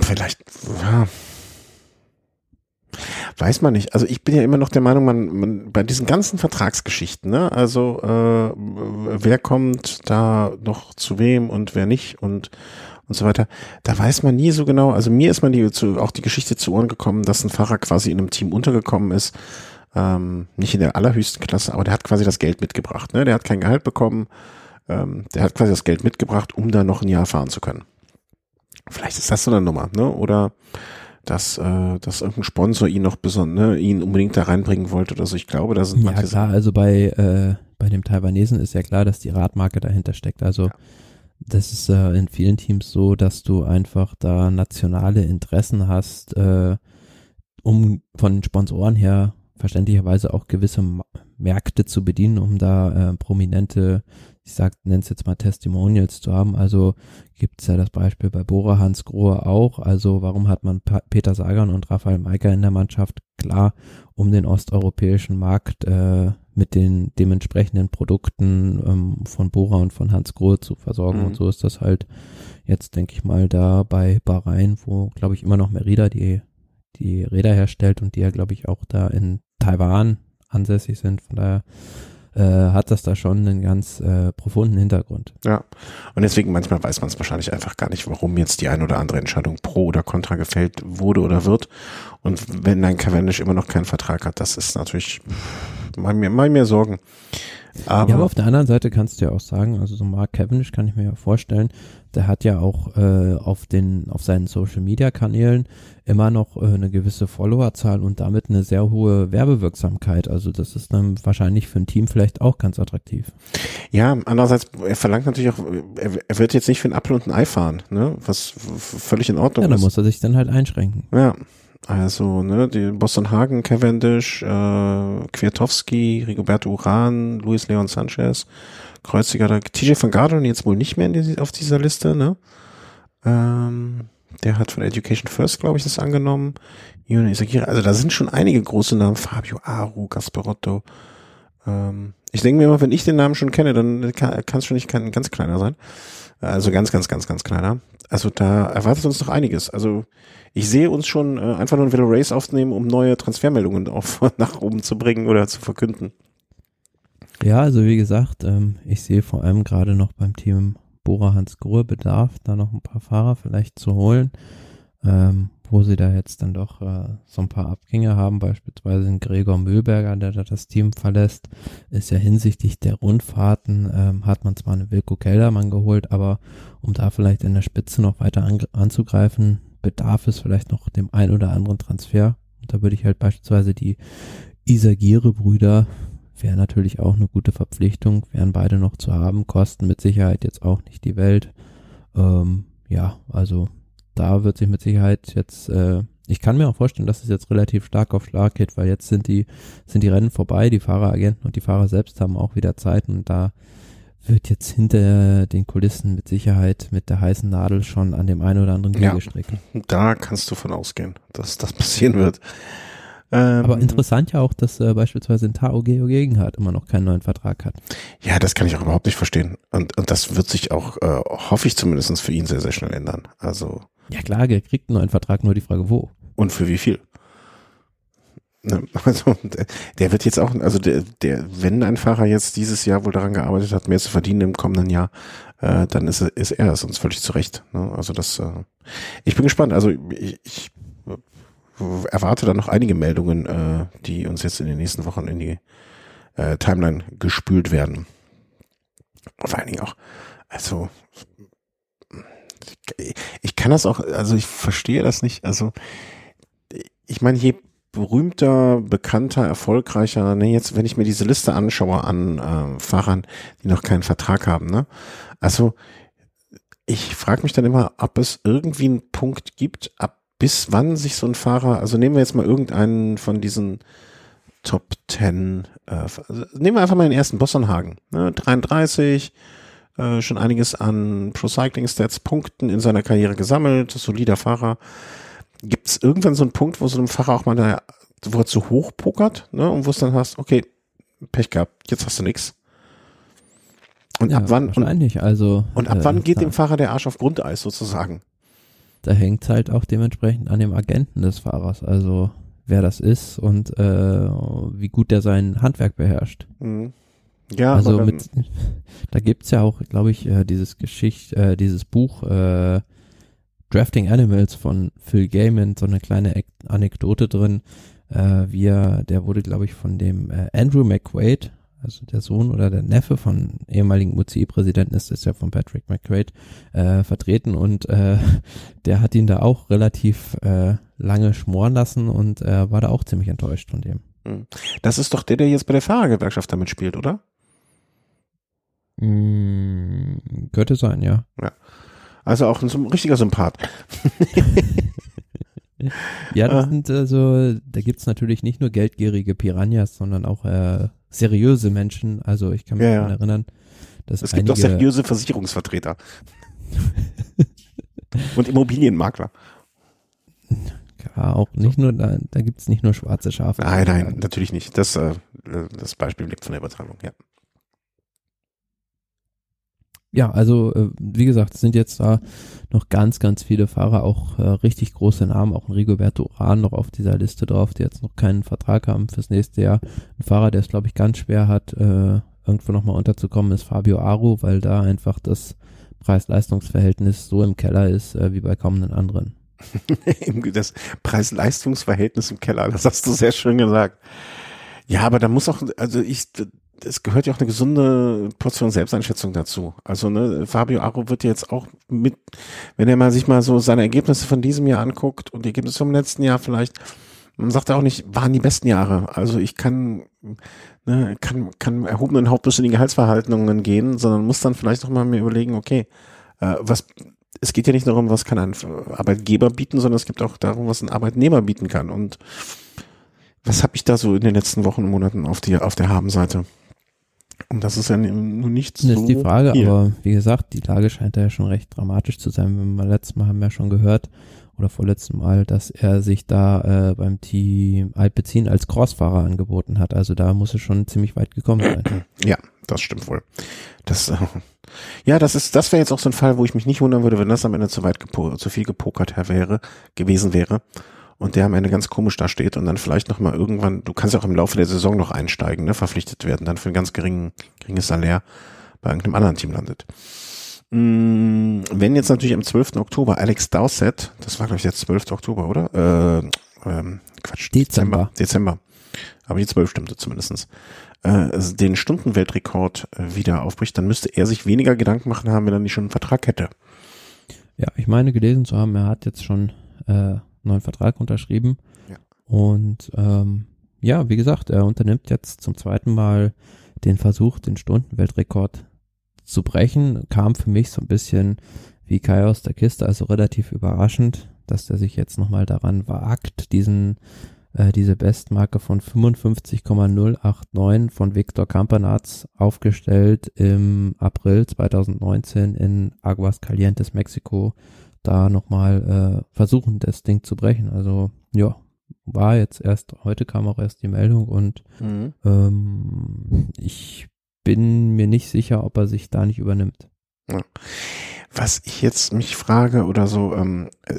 Vielleicht, ja. Weiß man nicht. Also ich bin ja immer noch der Meinung, man, man bei diesen ganzen Vertragsgeschichten, ne, also äh, wer kommt da noch zu wem und wer nicht und und so weiter, da weiß man nie so genau. Also mir ist man die zu, auch die Geschichte zu Ohren gekommen, dass ein Fahrer quasi in einem Team untergekommen ist, ähm, nicht in der allerhöchsten Klasse, aber der hat quasi das Geld mitgebracht. Ne? Der hat kein Gehalt bekommen, ähm, der hat quasi das Geld mitgebracht, um da noch ein Jahr fahren zu können. Vielleicht ist das so eine Nummer, ne? Oder dass, äh, dass irgendein Sponsor ihn noch besonders, ne, ihn unbedingt da reinbringen wollte oder so. Ich glaube, da sind Ja manche klar, also bei, äh, bei dem Taiwanesen ist ja klar, dass die Radmarke dahinter steckt. Also das ist äh, in vielen Teams so, dass du einfach da nationale Interessen hast, äh, um von den Sponsoren her verständlicherweise auch gewisse Märkte zu bedienen, um da äh, prominente, ich sag, nenn's jetzt mal Testimonials zu haben. Also gibt's ja das Beispiel bei Bora Hans Grohe auch. Also warum hat man pa Peter Sagan und Raphael Meiker in der Mannschaft? Klar, um den osteuropäischen Markt äh, mit den dementsprechenden Produkten ähm, von Bora und von Hans Grohe zu versorgen. Mhm. Und so ist das halt jetzt, denke ich mal, da bei Bahrain, wo, glaube ich, immer noch Merida die, die Räder herstellt und die ja, glaube ich, auch da in Taiwan ansässig sind. Von daher äh, hat das da schon einen ganz äh, profunden Hintergrund. Ja, und deswegen manchmal weiß man es wahrscheinlich einfach gar nicht, warum jetzt die ein oder andere Entscheidung pro oder contra gefällt wurde oder wird. Und wenn ein Cavendish immer noch keinen Vertrag hat, das ist natürlich mal mir, mal mir Sorgen. Aber, ja, aber auf der anderen Seite kannst du ja auch sagen, also so Mark Cavendish kann ich mir ja vorstellen, der hat ja auch äh, auf den auf seinen Social Media Kanälen immer noch äh, eine gewisse Followerzahl und damit eine sehr hohe Werbewirksamkeit. Also das ist dann wahrscheinlich für ein Team vielleicht auch ganz attraktiv. Ja, andererseits er verlangt natürlich auch, er, er wird jetzt nicht für ein Apfel und ein Ei fahren, ne? Was völlig in Ordnung ja, ist. Ja, dann muss er sich dann halt einschränken. Ja, also, ne, die Boston Hagen, Cavendish, äh, Kwiatowski, Rigoberto Uran, Luis Leon Sanchez, Kreuziger, TJ van Garderen jetzt wohl nicht mehr die, auf dieser Liste, ne? Ähm, der hat von Education First, glaube ich, das angenommen. Also da sind schon einige große Namen. Fabio Aru, Gasperotto. Ähm, ich denke mir immer, wenn ich den Namen schon kenne, dann kann es schon nicht kein ganz kleiner sein. Also ganz, ganz, ganz, ganz kleiner. Also da erwartet uns noch einiges. Also ich sehe uns schon äh, einfach nur ein Velo Race aufnehmen, um neue Transfermeldungen auf, nach oben zu bringen oder zu verkünden. Ja, also wie gesagt, ähm, ich sehe vor allem gerade noch beim Team Bora Hans Grohe Bedarf, da noch ein paar Fahrer vielleicht zu holen, ähm, wo sie da jetzt dann doch äh, so ein paar Abgänge haben, beispielsweise ein Gregor Mühlberger, der da das Team verlässt, ist ja hinsichtlich der Rundfahrten, ähm, hat man zwar einen Wilko Keldermann geholt, aber um da vielleicht in der Spitze noch weiter an, anzugreifen, bedarf es vielleicht noch dem ein oder anderen Transfer. Und da würde ich halt beispielsweise die Isagire-Brüder wäre natürlich auch eine gute Verpflichtung, wären beide noch zu haben, kosten mit Sicherheit jetzt auch nicht die Welt. Ähm, ja, also da wird sich mit Sicherheit jetzt, äh, ich kann mir auch vorstellen, dass es jetzt relativ stark auf Schlag geht, weil jetzt sind die, sind die Rennen vorbei, die Fahreragenten und die Fahrer selbst haben auch wieder Zeit und da wird jetzt hinter den Kulissen mit Sicherheit mit der heißen Nadel schon an dem einen oder anderen Wege ja, Da kannst du von ausgehen, dass das passieren wird. Ähm, Aber interessant ja auch, dass äh, beispielsweise ein Tao Geo Gegenhardt immer noch keinen neuen Vertrag hat. Ja, das kann ich auch überhaupt nicht verstehen. Und, und das wird sich auch, äh, hoffe ich zumindest für ihn sehr, sehr schnell ändern. Also. Ja klar, er kriegt einen neuen Vertrag, nur die Frage wo. Und für wie viel? Ne, also der wird jetzt auch, also der, der, wenn ein Fahrer jetzt dieses Jahr wohl daran gearbeitet hat, mehr zu verdienen im kommenden Jahr, äh, dann ist, ist er es uns völlig zurecht. Ne? Also das, äh, ich bin gespannt. Also ich, ich erwarte da noch einige Meldungen, äh, die uns jetzt in den nächsten Wochen in die äh, Timeline gespült werden. Vor allen Dingen auch, also ich kann das auch, also ich verstehe das nicht. Also ich meine, je berühmter, bekannter, erfolgreicher, ne, jetzt, wenn ich mir diese Liste anschaue an äh, Fahrern, die noch keinen Vertrag haben, ne? Also ich frage mich dann immer, ob es irgendwie einen Punkt gibt, ab bis wann sich so ein Fahrer, also nehmen wir jetzt mal irgendeinen von diesen Top 10, äh, also nehmen wir einfach mal den ersten Bossonhagen, ne, 33, äh, schon einiges an Pro Cycling Stats Punkten in seiner Karriere gesammelt, solider Fahrer gibt es irgendwann so einen Punkt, wo so ein Fahrer auch mal da, wo er zu hoch pokert, ne, und wo es dann hast, okay, Pech gehabt, jetzt hast du nix. Und ja, ab wann, wahrscheinlich, also, und ab äh, wann geht dem Fahrer der Arsch auf Grundeis sozusagen? Da hängt halt auch dementsprechend an dem Agenten des Fahrers, also wer das ist und äh, wie gut der sein Handwerk beherrscht. Mhm. Ja, also mit, da gibt's ja auch, glaube ich, äh, dieses Geschicht, äh, dieses Buch äh, Drafting Animals von Phil Gaiman, so eine kleine Anekdote drin, äh, wie er, der wurde, glaube ich, von dem äh, Andrew McQuaid, also der Sohn oder der Neffe von ehemaligen UCI-Präsidenten ist das ja von Patrick McQuaid, äh, vertreten und äh, der hat ihn da auch relativ äh, lange schmoren lassen und äh, war da auch ziemlich enttäuscht von dem. Hm. Das ist doch der, der jetzt bei der Fahrergewerkschaft damit spielt, oder? Mm, könnte sein, ja. Ja. Also auch ein richtiger Sympath. ja, das sind also, da gibt's natürlich nicht nur geldgierige Piranhas, sondern auch äh, seriöse Menschen. Also ich kann mich Ja, daran erinnern, dass Es gibt auch seriöse Versicherungsvertreter. Und Immobilienmakler. ja, auch nicht nur, da, da gibt's nicht nur schwarze Schafe. Nein, nein, natürlich nicht. Das, äh, das Beispiel lebt von der Übertragung, ja. Ja, also äh, wie gesagt, es sind jetzt da noch ganz, ganz viele Fahrer, auch äh, richtig große Namen, auch ein Rigoberto Urán noch auf dieser Liste drauf, die jetzt noch keinen Vertrag haben fürs nächste Jahr. Ein Fahrer, der es glaube ich ganz schwer hat, äh, irgendwo nochmal unterzukommen, ist Fabio Aru, weil da einfach das Preis-Leistungs-Verhältnis so im Keller ist wie bei kaum einen anderen. das Preis-Leistungs-Verhältnis im Keller, das hast du sehr schön gesagt. Ja, aber da muss auch, also ich, es gehört ja auch eine gesunde Portion Selbsteinschätzung dazu. Also ne, Fabio Aro wird jetzt auch mit, wenn er mal sich mal so seine Ergebnisse von diesem Jahr anguckt und die Ergebnisse vom letzten Jahr vielleicht, man sagt auch nicht, waren die besten Jahre. Also ich kann, ne, kann, kann erhobenen Hauptes in die Gehaltsverhaltungen gehen, sondern muss dann vielleicht auch mal mir überlegen, okay, äh, was, es geht ja nicht darum, was kann ein Arbeitgeber bieten, sondern es gibt auch darum, was ein Arbeitnehmer bieten kann. Und was habe ich da so in den letzten Wochen und Monaten auf, die, auf der Habenseite? Und das ist ja nun nicht so. Das ist die Frage, hier. aber wie gesagt, die Lage scheint ja schon recht dramatisch zu sein. Wir letztes Mal haben wir ja schon gehört, oder vorletzten Mal, dass er sich da äh, beim Team Alpecin als Crossfahrer angeboten hat. Also da muss er schon ziemlich weit gekommen sein. Ja, das stimmt wohl. Das, äh, ja, das ist, das wäre jetzt auch so ein Fall, wo ich mich nicht wundern würde, wenn das am Ende zu weit zu viel gepokert wäre, gewesen wäre und der am Ende ganz komisch da steht und dann vielleicht noch mal irgendwann, du kannst ja auch im Laufe der Saison noch einsteigen, ne, verpflichtet werden, dann für ein ganz geringen, geringes Salär bei irgendeinem anderen Team landet. Mm, Wenn jetzt natürlich am 12. Oktober Alex Dowsett, das war glaube ich der 12. Oktober, oder? Äh, ähm, Quatsch, Dezember. Dezember. Aber die 12 stimmte zumindestens äh, den Stundenweltrekord äh, wieder aufbricht, dann müsste er sich weniger Gedanken machen haben, wenn er nicht schon einen Vertrag hätte. Ja, ich meine gelesen zu haben, er hat jetzt schon äh, neuen Vertrag unterschrieben. Ja. Und ähm, ja, wie gesagt, er unternimmt jetzt zum zweiten Mal den Versuch, den Stundenweltrekord zu brechen. Kam für mich so ein bisschen wie Kai aus der Kiste, also relativ überraschend, dass er sich jetzt nochmal daran wagt, diesen äh, diese Bestmarke von 55,089 von Victor Campanaz aufgestellt im April 2019 in Aguascalientes, Mexiko, da nochmal äh, versuchen, das Ding zu brechen. Also ja, war jetzt erst, heute kam auch erst die Meldung und ähm, ich bin mir nicht sicher, ob er sich da nicht übernimmt. Was ich jetzt mich frage oder so, ähm, äh,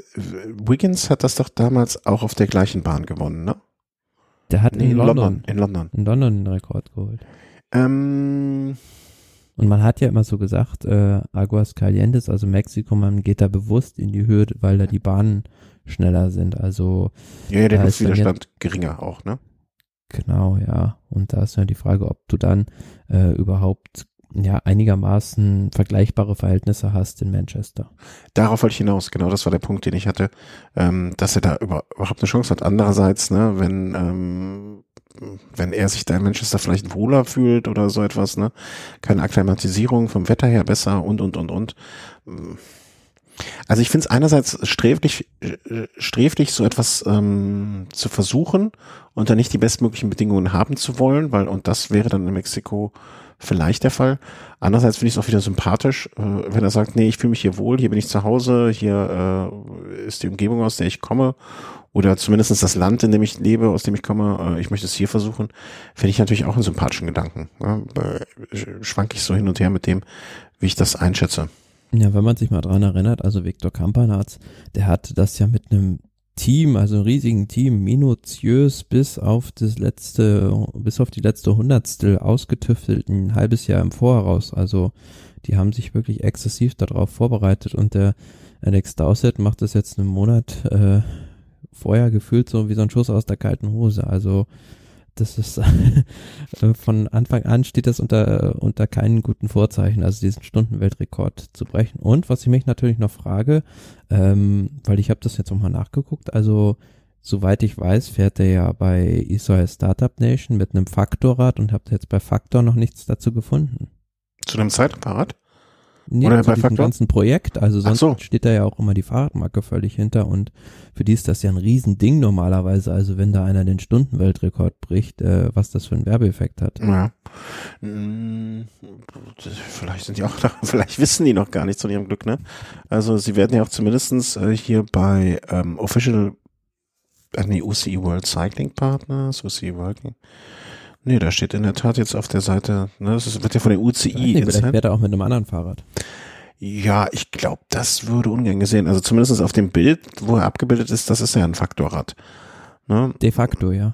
Wiggins hat das doch damals auch auf der gleichen Bahn gewonnen, ne? Der hat in London, In London. in London den Rekord geholt. Ähm, Und man hat ja immer so gesagt, äh, Aguas Calientes, also Mexiko, man geht da bewusst in die Höhe, weil da die Bahnen schneller sind. Also ja, ja, der Luftwiderstand geringer auch, ne? genau, ja. Und da ist ja die Frage, ob du dann äh, überhaupt ja einigermaßen vergleichbare Verhältnisse hast in Manchester. Darauf wollte ich hinaus, genau, das war der Punkt, den ich hatte, ähm, dass er da über, überhaupt eine Chance hat. Andererseits, ne, wenn, ähm, wenn er sich da in Manchester vielleicht wohler fühlt oder so etwas, ne, keine Akklimatisierung vom Wetter her besser und, und, und, und. Also ich finde es einerseits sträflich, sträflich, so etwas ähm, zu versuchen und dann nicht die bestmöglichen Bedingungen haben zu wollen, weil, und das wäre dann in Mexiko vielleicht der Fall. Andererseits finde ich es auch wieder sympathisch, äh, wenn er sagt, nee, ich fühle mich hier wohl, hier bin ich zu Hause, hier äh, ist die Umgebung, aus der ich komme, oder zumindest das Land, in dem ich lebe, aus dem ich komme, äh, ich möchte es hier versuchen, finde ich natürlich auch einen sympathischen Gedanken. Ja, äh, schwank ich so hin und her mit dem, wie ich das einschätze. Ja, wenn man sich mal dran erinnert, also Viktor Kampanatz, der hat das ja mit einem Team, also riesigen Team, minutiös bis auf das letzte, bis auf die letzte Hundertstel ausgetüftelt, ein halbes Jahr im Voraus. Also die haben sich wirklich exzessiv darauf vorbereitet und der Alex Dowsett macht das jetzt einen Monat äh, vorher gefühlt so wie so ein Schuss aus der kalten Hose. Also das ist von Anfang an steht das unter, unter keinen guten Vorzeichen, also diesen Stundenweltrekord zu brechen. Und was ich mich natürlich noch frage, ähm, weil ich habe das jetzt nochmal nachgeguckt, also soweit ich weiß, fährt er ja bei Israel Startup Nation mit einem Faktorrad und habt jetzt bei Faktor noch nichts dazu gefunden. Zu einem Zeitfahrrad? Nee, Oder also bei diesem Faktor? ganzen Projekt, also sonst so. steht da ja auch immer die Fahrradmarke völlig hinter und für die ist das ja ein Riesending normalerweise, also wenn da einer den Stundenweltrekord bricht, äh, was das für einen Werbeeffekt hat. Ja. Hm, Vielleicht sind die auch, vielleicht wissen die noch gar nichts von ihrem Glück, ne? Also sie werden ja auch zumindestens äh, hier bei ähm, Official, äh, nee, UCI World Cycling Partners, UCI World, nee, da steht in der Tat jetzt auf der Seite, ne, das ist, wird ja von der UCI nicht, vielleicht fährt er auch mit einem anderen Fahrrad. Ja, ich glaube, das würde ungern gesehen. Also zumindest auf dem Bild, wo er abgebildet ist, das ist ja ein Faktorrad. Ne? De facto, ja.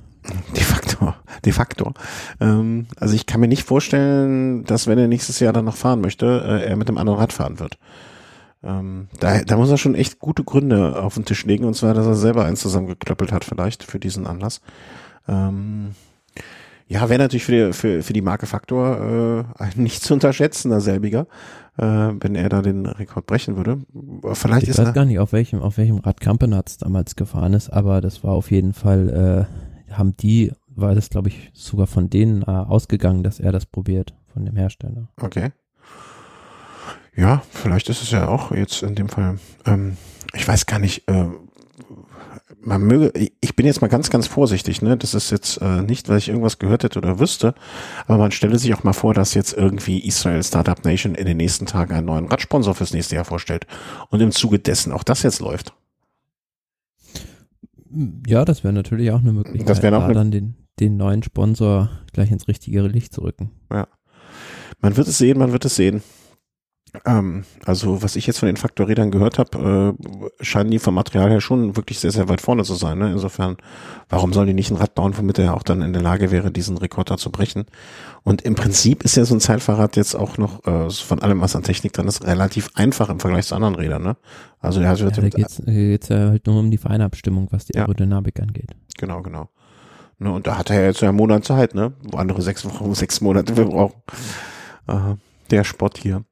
De facto, de facto. Ähm, also ich kann mir nicht vorstellen, dass wenn er nächstes Jahr dann noch fahren möchte, äh, er mit dem anderen Rad fahren wird. Ähm, da, da muss er schon echt gute Gründe auf den Tisch legen, und zwar, dass er selber eins zusammengeklöppelt hat vielleicht für diesen Anlass. Ähm, ja, wäre natürlich für die, für, für die Marke Faktor äh, ein nicht zu unterschätzender selbiger, äh, wenn er da den Rekord brechen würde. Vielleicht Ich ist weiß er, gar nicht, auf welchem, auf welchem Rad Campenatz damals gefahren ist, aber das war auf jeden Fall, äh, haben die, war das glaube ich sogar von denen äh, ausgegangen, dass er das probiert, von dem Hersteller. Okay. Ja, vielleicht ist es ja auch jetzt in dem Fall, ähm, ich weiß gar nicht, äh, man möge, ich bin jetzt mal ganz, ganz vorsichtig, ne? Das ist jetzt äh, nicht, weil ich irgendwas gehört hätte oder wüsste, aber man stelle sich auch mal vor, dass jetzt irgendwie Israel Startup Nation in den nächsten Tagen einen neuen Radsponsor fürs nächste Jahr vorstellt und im Zuge dessen auch das jetzt läuft. Ja, das wäre natürlich auch eine Möglichkeit, Das auch da eine- dann den, den neuen Sponsor gleich ins richtige Licht zu rücken. Man wird es sehen, man wird es sehen. Ähm, also was ich jetzt von den Faktorrädern gehört habe, äh, scheinen die vom Material her schon wirklich sehr, sehr weit vorne zu sein. Ne? Insofern, warum sollen die nicht ein Rad bauen, womit er auch dann in der Lage wäre, diesen Rekord da zu brechen? Und im Prinzip ist ja so ein Zeitfahrrad jetzt auch noch äh, von allem, was an Technik dran ist, relativ einfach im Vergleich zu anderen Rädern. Ne? Also er hat Ja, da geht's, da geht's ja halt nur um die Feinabstimmung, was die Ja. Aerodynamik angeht. genau, genau. Ne, und da hat er jetzt ja einen Monat Zeit, ne? Wo andere sechs Wochen, sechs Monate wir brauchen. Äh, der Spott hier.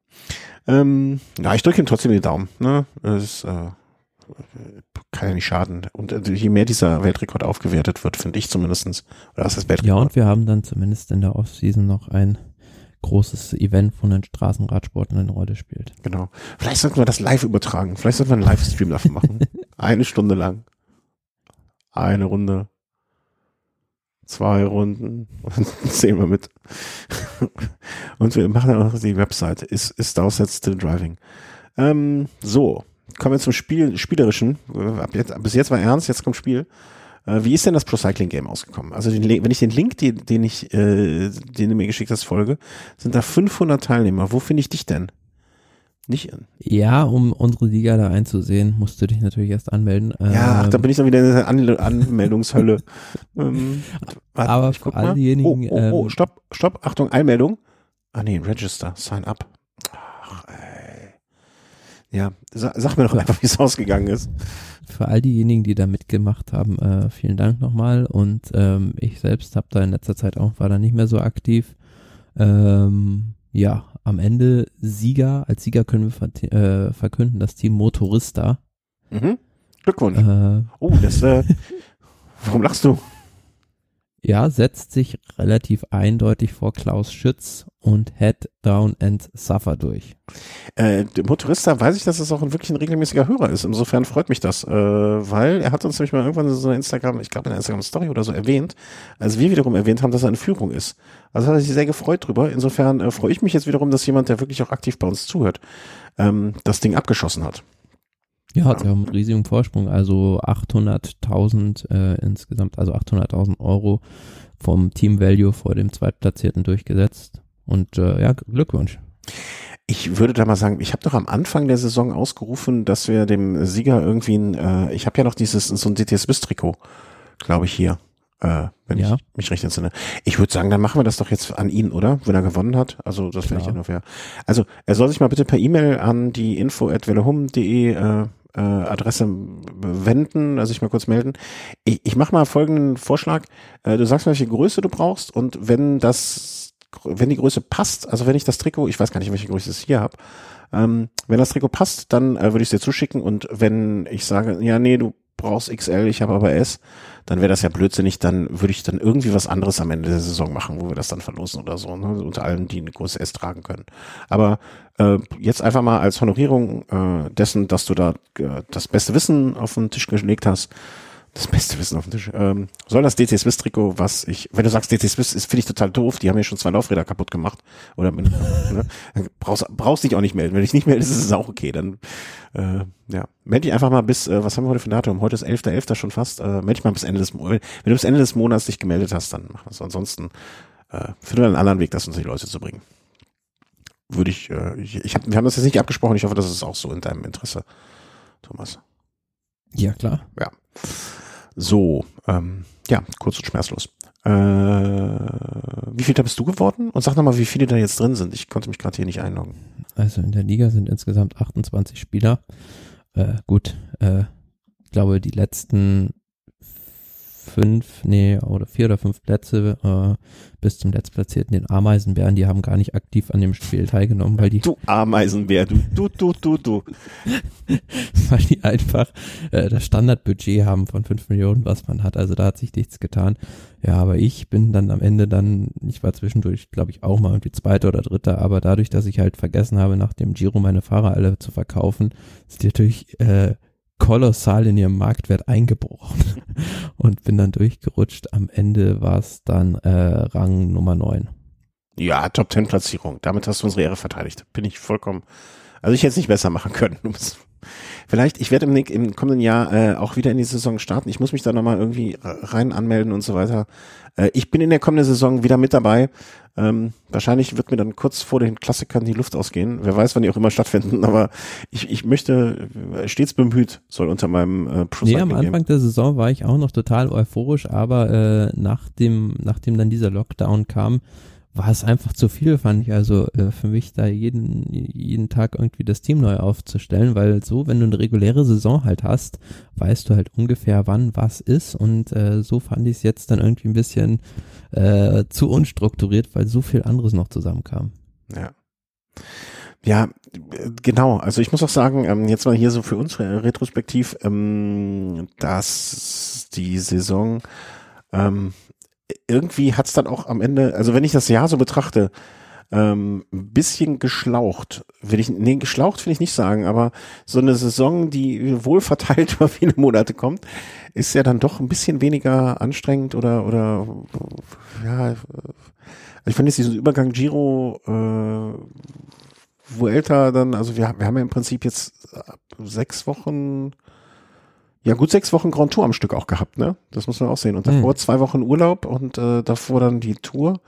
Ähm, ja, ich drücke ihm trotzdem die Daumen. Ne? Es äh, kann ja nicht schaden. Und äh, je mehr dieser Weltrekord aufgewertet wird, finde ich zumindestens, oder was ist das Ja, Weltrekord? und wir haben dann zumindest in der Offseason noch ein großes Event von den Straßenradsporten eine Rolle spielt. genau. Vielleicht sollten wir das live übertragen. Vielleicht sollten wir einen Livestream davon machen. Eine Stunde lang. Eine Runde. Zwei Runden. Und sehen wir mit. Und wir machen dann auch die Webseite. Ist, ist Star Set Still Driving? Ähm, so. Kommen wir zum Spiel, Spielerischen. Ab jetzt, bis jetzt war ernst, jetzt kommt Spiel. Äh, wie ist denn das Pro Cycling Game ausgekommen? Also den, wenn ich den Link, den, den ich, äh, den du mir geschickt hast, folge, sind da 500 Teilnehmer. Wo finde ich dich denn? Nicht in. Ja, um unsere Liga da einzusehen, musst du dich natürlich erst anmelden. Ja, ach, da bin ich dann wieder in der An Anmeldungshölle. ähm, warte, Aber ich für guck all mal. diejenigen, Oh, oh, oh, ähm, stopp, stopp, Achtung, Einmeldung. Ah nee, Register, Sign up. Ach, ey. Ja, sa sag mir doch einfach, wie es ausgegangen ist. für all diejenigen, die da mitgemacht haben, äh, vielen Dank nochmal. Und ähm, ich selbst habe da in letzter Zeit auch, war da nicht mehr so aktiv. Ähm, ja, am Ende Sieger, als Sieger können wir ver äh, verkünden, das Team Motorista. Mhm. Glückwunsch. Äh, Oh, das, äh, warum lachst du? Ja, setzt sich relativ eindeutig vor Klaus Schütz und Head Down and Suffer durch. Äh, der Motorista weiß ich, dass es auch ein wirklich ein regelmäßiger Hörer ist. Insofern freut mich das, äh, weil er hat uns nämlich mal irgendwann in so einer Instagram, ich glaube in einer Instagram-Story oder so erwähnt, als wir wiederum erwähnt haben, dass er in Führung ist. Also hat er sich sehr gefreut drüber. Insofern äh, freue ich mich jetzt wiederum, dass jemand, der wirklich auch aktiv bei uns zuhört, ähm, das Ding abgeschossen hat. Ja, hat ja auch mit riesigem Vorsprung, also 800.000 äh, insgesamt, also 800.000 Euro vom Team Value vor dem Zweitplatzierten durchgesetzt. Und äh, ja, Glückwunsch. Ich würde da mal sagen, ich habe doch am Anfang der Saison ausgerufen, dass wir dem Sieger irgendwie ein, äh, ich habe ja noch dieses, so ein DTS-Bis-Trikot, glaube ich, hier, äh, wenn Ja. ich mich recht entsinne. Ich würde sagen, dann machen wir das doch jetzt an ihn, oder? Wenn er gewonnen hat. Also das finde ich ja nur fair. Also er soll sich mal bitte per E-Mail an die info at velehum.de äh, äh, Adresse wenden, also ich mal kurz melden. Ich, ich mache mal folgenden Vorschlag. Äh, du sagst mir, welche Größe du brauchst und wenn das, wenn die Größe passt, also wenn ich das Trikot, ich weiß gar nicht, welche Größe es hier habe, ähm, wenn das Trikot passt, dann äh, würde ich es dir zuschicken und wenn ich sage, ja, nee, du brauchst XL, ich habe aber S, dann wäre das ja blödsinnig, dann würde ich dann irgendwie was anderes am Ende der Saison machen, wo wir das dann verlosen oder so, ne? unter allen, die eine große S tragen können. Aber äh, jetzt einfach mal als Honorierung äh, dessen, dass du da äh, das beste Wissen auf den Tisch gelegt hast, das beste Wissen auf dem Tisch. Ähm, soll das DC Swiss Trikot, was ich, wenn du sagst DC Swiss, ist finde ich total doof. Die haben ja schon zwei Laufräder kaputt gemacht. Oder ne, brauchst brauchst dich auch nicht melden. Wenn ich nicht melde, ist es auch okay. Dann äh, ja, melde dich einfach mal bis. Äh, was haben wir heute für ein Datum? Heute ist 11.11. .11. schon fast. Äh, melde dich mal bis Ende des Monats. Wenn du bis Ende des Monats dich gemeldet hast, dann mach das. Ansonsten äh, finde einen anderen Weg, das uns die Leute zu bringen. Würde ich. Äh, ich, ich hab, wir haben das jetzt nicht abgesprochen. Ich hoffe, das ist auch so in deinem Interesse, Thomas. Ja klar. Ja. So, ähm, ja, kurz und schmerzlos. Äh, wie viel da bist du geworden? Und sag nochmal, wie viele da jetzt drin sind. Ich konnte mich gerade hier nicht einloggen. Also in der Liga sind insgesamt 28 Spieler. Äh, gut, äh, ich glaube, die letzten fünf, nee, oder vier oder fünf Plätze äh, bis zum letztplatzierten, den Ameisenbären, die haben gar nicht aktiv an dem Spiel teilgenommen, weil die. Du Ameisenbär, du, du, du, du, du. weil die einfach äh, das Standardbudget haben von fünf Millionen, was man hat. Also da hat sich nichts getan. Ja, aber ich bin dann am Ende dann, ich war zwischendurch, glaube ich, auch mal irgendwie Zweiter oder Dritter, aber dadurch, dass ich halt vergessen habe, nach dem Giro meine Fahrer alle zu verkaufen, ist natürlich äh, kolossal in ihrem Marktwert eingebrochen und bin dann durchgerutscht. Am Ende war es dann äh, Rang Nummer 9. Ja, Top 10 Platzierung. Damit hast du unsere Ehre verteidigt. Bin ich vollkommen. Also ich hätte es nicht besser machen können. Vielleicht, ich werde im, im kommenden Jahr äh, auch wieder in die Saison starten. Ich muss mich da nochmal irgendwie rein anmelden und so weiter. Äh, ich bin in der kommenden Saison wieder mit dabei. Ähm, wahrscheinlich wird mir dann kurz vor den Klassikern die Luft ausgehen. Wer weiß, wann die auch immer stattfinden, aber ich, ich möchte äh, stets bemüht, soll unter meinem äh, Nee, am Anfang der Saison war ich auch noch total euphorisch, aber äh, nach dem, nachdem dann dieser Lockdown kam, war es einfach zu viel, fand ich. Also äh, für mich da jeden, jeden Tag irgendwie das Team neu aufzustellen, weil so, wenn du eine reguläre Saison halt hast, weißt du halt ungefähr, wann was ist. Und äh, so fand ich es jetzt dann irgendwie ein bisschen äh, zu unstrukturiert, weil so viel anderes noch zusammenkam. Ja. Ja, genau. Also ich muss auch sagen, ähm, jetzt mal hier so für uns retrospektiv, ähm, dass die Saison ähm, irgendwie hat's dann auch am Ende, also wenn ich das Jahr so betrachte, ähm, ein bisschen geschlaucht, will ich, nee, geschlaucht will ich nicht sagen, aber so eine Saison, die wohl verteilt über viele Monate kommt, ist ja dann doch ein bisschen weniger anstrengend oder, oder, ja, ich finde jetzt diesen Übergang Giro, äh, Vuelta dann, also wir, wir haben ja im Prinzip jetzt sechs Wochen, ja, gut sechs Wochen Grand Tour am Stück auch gehabt, ne? Das muss man auch sehen. Und davor mhm. zwei Wochen Urlaub und äh, davor dann die Tour.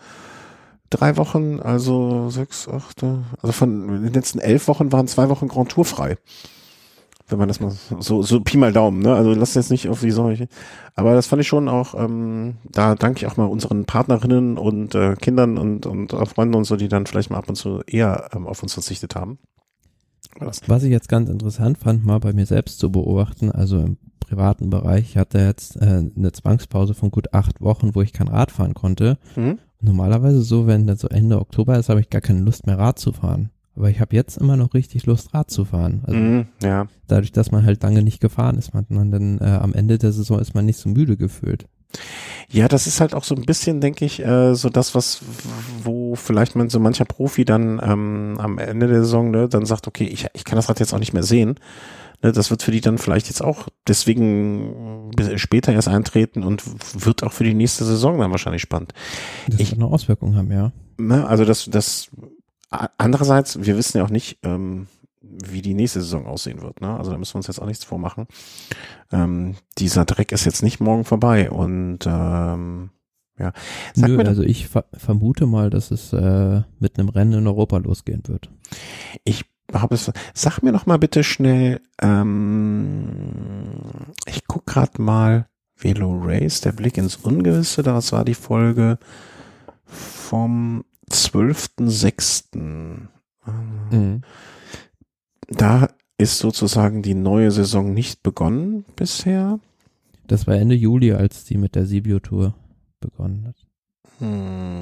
Drei Wochen, also sechs, acht, also von den letzten elf Wochen waren zwei Wochen Grand Tour frei. Wenn man das mal so, so Pi mal Daumen, ne? Also lass jetzt nicht auf die solche. Aber das fand ich schon auch, ähm, da danke ich auch mal unseren Partnerinnen und äh, Kindern und, und Freunden und so, die dann vielleicht mal ab und zu eher ähm, auf uns verzichtet haben. Was ich jetzt ganz interessant fand, mal bei mir selbst zu beobachten, also im privaten Bereich, ich hatte jetzt äh, eine Zwangspause von gut acht Wochen, wo ich kein Rad fahren konnte. Mhm. Normalerweise so, wenn das so Ende Oktober ist, habe ich gar keine Lust mehr Rad zu fahren. Aber ich habe jetzt immer noch richtig Lust, Rad zu fahren. Also mhm, ja. Dadurch, dass man halt lange nicht gefahren ist, man dann äh, am Ende der Saison ist man nicht so müde gefühlt. Ja, das ist halt auch so ein bisschen, denke ich, äh, so das, was, wo vielleicht man so mancher Profi dann ähm, am Ende der Saison ne, dann sagt, okay, ich, ich kann das Rad jetzt auch nicht mehr sehen. Ne, das wird für die dann vielleicht jetzt auch deswegen später erst eintreten und wird auch für die nächste Saison dann wahrscheinlich spannend. Das ich, wird eine Auswirkung haben, ja. Ne, also das, das andererseits, wir wissen ja auch nicht, ähm, wie die nächste Saison aussehen wird. Ne? Also da müssen wir uns jetzt auch nichts vormachen. Ähm, dieser Dreck ist jetzt nicht morgen vorbei und ähm, ja. Sag Nö, also ich ver vermute mal, dass es äh, mit einem Rennen in Europa losgehen wird. Ich habe es. Sag mir noch mal bitte schnell. Ähm, ich guck gerade mal Velo Race, der Blick ins Ungewisse. Das war die Folge vom 12.06. Mhm da ist sozusagen die neue Saison nicht begonnen bisher. Das war Ende Juli, als die mit der Sibio-Tour begonnen hat. Hm.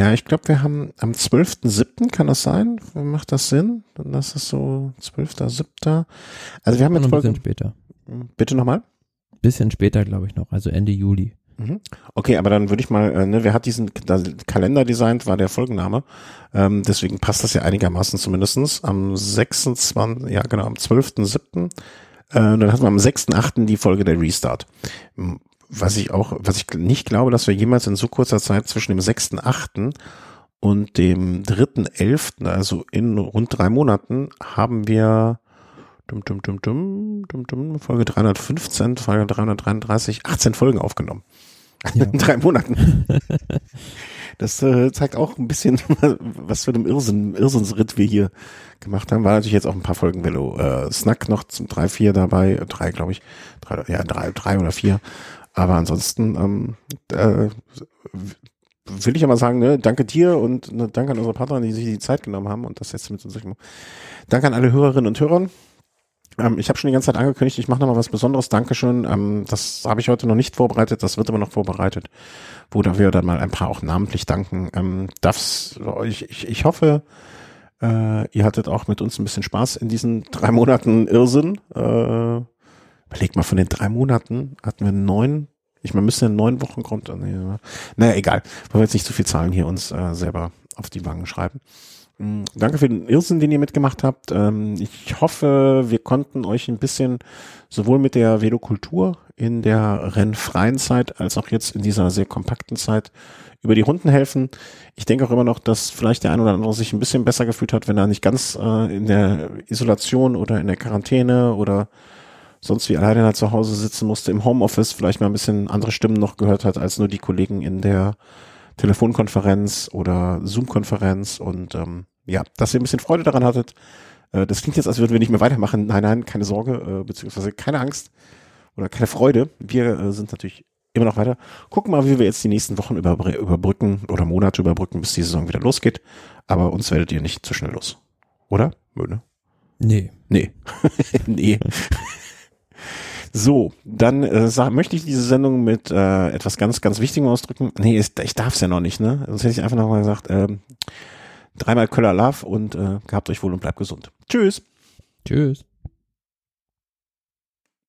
Ja, ich glaube, wir haben am 12.07. kann das sein? Macht das Sinn? Dann ist es so 12.07. Also wir haben jetzt ein bisschen später. bitte nochmal? Bisschen später, glaube ich noch, also Ende Juli. Mhm. Okay, aber dann würde ich mal, äh, ne, wer hat diesen Kalender designt, war der Folgenname. Ähm, deswegen passt das ja einigermaßen zumindestens. Am 26, ja genau, am 12.07. Äh, dann hatten wir am 6.8. die Folge der Restart. Was ich auch, was ich nicht glaube, dass wir jemals in so kurzer Zeit zwischen dem 6.8. und dem 3.11., also in rund drei Monaten, haben wir dum, dum, dum, dum, dum, dum, Folge 315, Folge 333, 18 Folgen aufgenommen. Ja. In drei Monaten. Das äh, zeigt auch ein bisschen, was für einen Irrsinn, Irrsinnsritt wir hier gemacht haben. War natürlich jetzt auch ein paar Folgen Velo äh, Snack noch zum 3, 4 dabei, drei glaube ich, drei, ja, drei, drei oder vier. Aber ansonsten ähm, äh, will ich aber sagen, ne, danke dir und ne, danke an unsere Partner, die sich die Zeit genommen haben und das jetzt mit uns durchmachen. Danke an alle Hörerinnen und Hörer. Ähm, ich habe schon die ganze Zeit angekündigt, ich mache nochmal was Besonderes. Dankeschön. Ähm, das habe ich heute noch nicht vorbereitet, das wird aber noch vorbereitet, wo da wir dann mal ein paar auch namentlich danken. Ähm, darf's, ich, ich, ich hoffe, äh, ihr hattet auch mit uns ein bisschen Spaß in diesen drei Monaten Irrsinn. Äh, überleg mal, von den drei Monaten hatten wir neun, ich meine, müsste in neun Wochen kommt. Nee, naja, egal. Wollen wir jetzt nicht zu viel Zahlen hier uns äh, selber auf die Wangen schreiben. Mm, Danke für den Irrsinn, den ihr mitgemacht habt. Ähm, ich hoffe, wir konnten euch ein bisschen sowohl mit der Velokultur in der rennfreien Zeit als auch jetzt in dieser sehr kompakten Zeit über die Runden helfen. Ich denke auch immer noch, dass vielleicht der ein oder andere sich ein bisschen besser gefühlt hat, wenn er nicht ganz äh, in der Isolation oder in der Quarantäne oder sonst wie alleine da zu Hause sitzen musste, im Homeoffice vielleicht mal ein bisschen andere Stimmen noch gehört hat, als nur die Kollegen in der Telefonkonferenz oder Zoom-Konferenz und ähm, ja, dass ihr ein bisschen Freude daran hattet. Äh, das klingt jetzt, als würden wir nicht mehr weitermachen. Nein, nein, keine Sorge, äh, beziehungsweise keine Angst oder keine Freude. Wir äh, sind natürlich immer noch weiter. Gucken mal, wie wir jetzt die nächsten Wochen überbr überbrücken oder Monate überbrücken, bis die Saison wieder losgeht. Aber uns werdet ihr nicht zu schnell los. Oder? Möne? Nee. Nee. nee. So, dann äh, sag, möchte ich diese Sendung mit äh, etwas ganz, ganz Wichtigem ausdrücken. Nee, ist, ich darf es ja noch nicht, ne? Sonst hätte ich einfach nochmal gesagt, ähm, dreimal Köller Love und äh, gehabt euch wohl und bleibt gesund. Tschüss. Tschüss.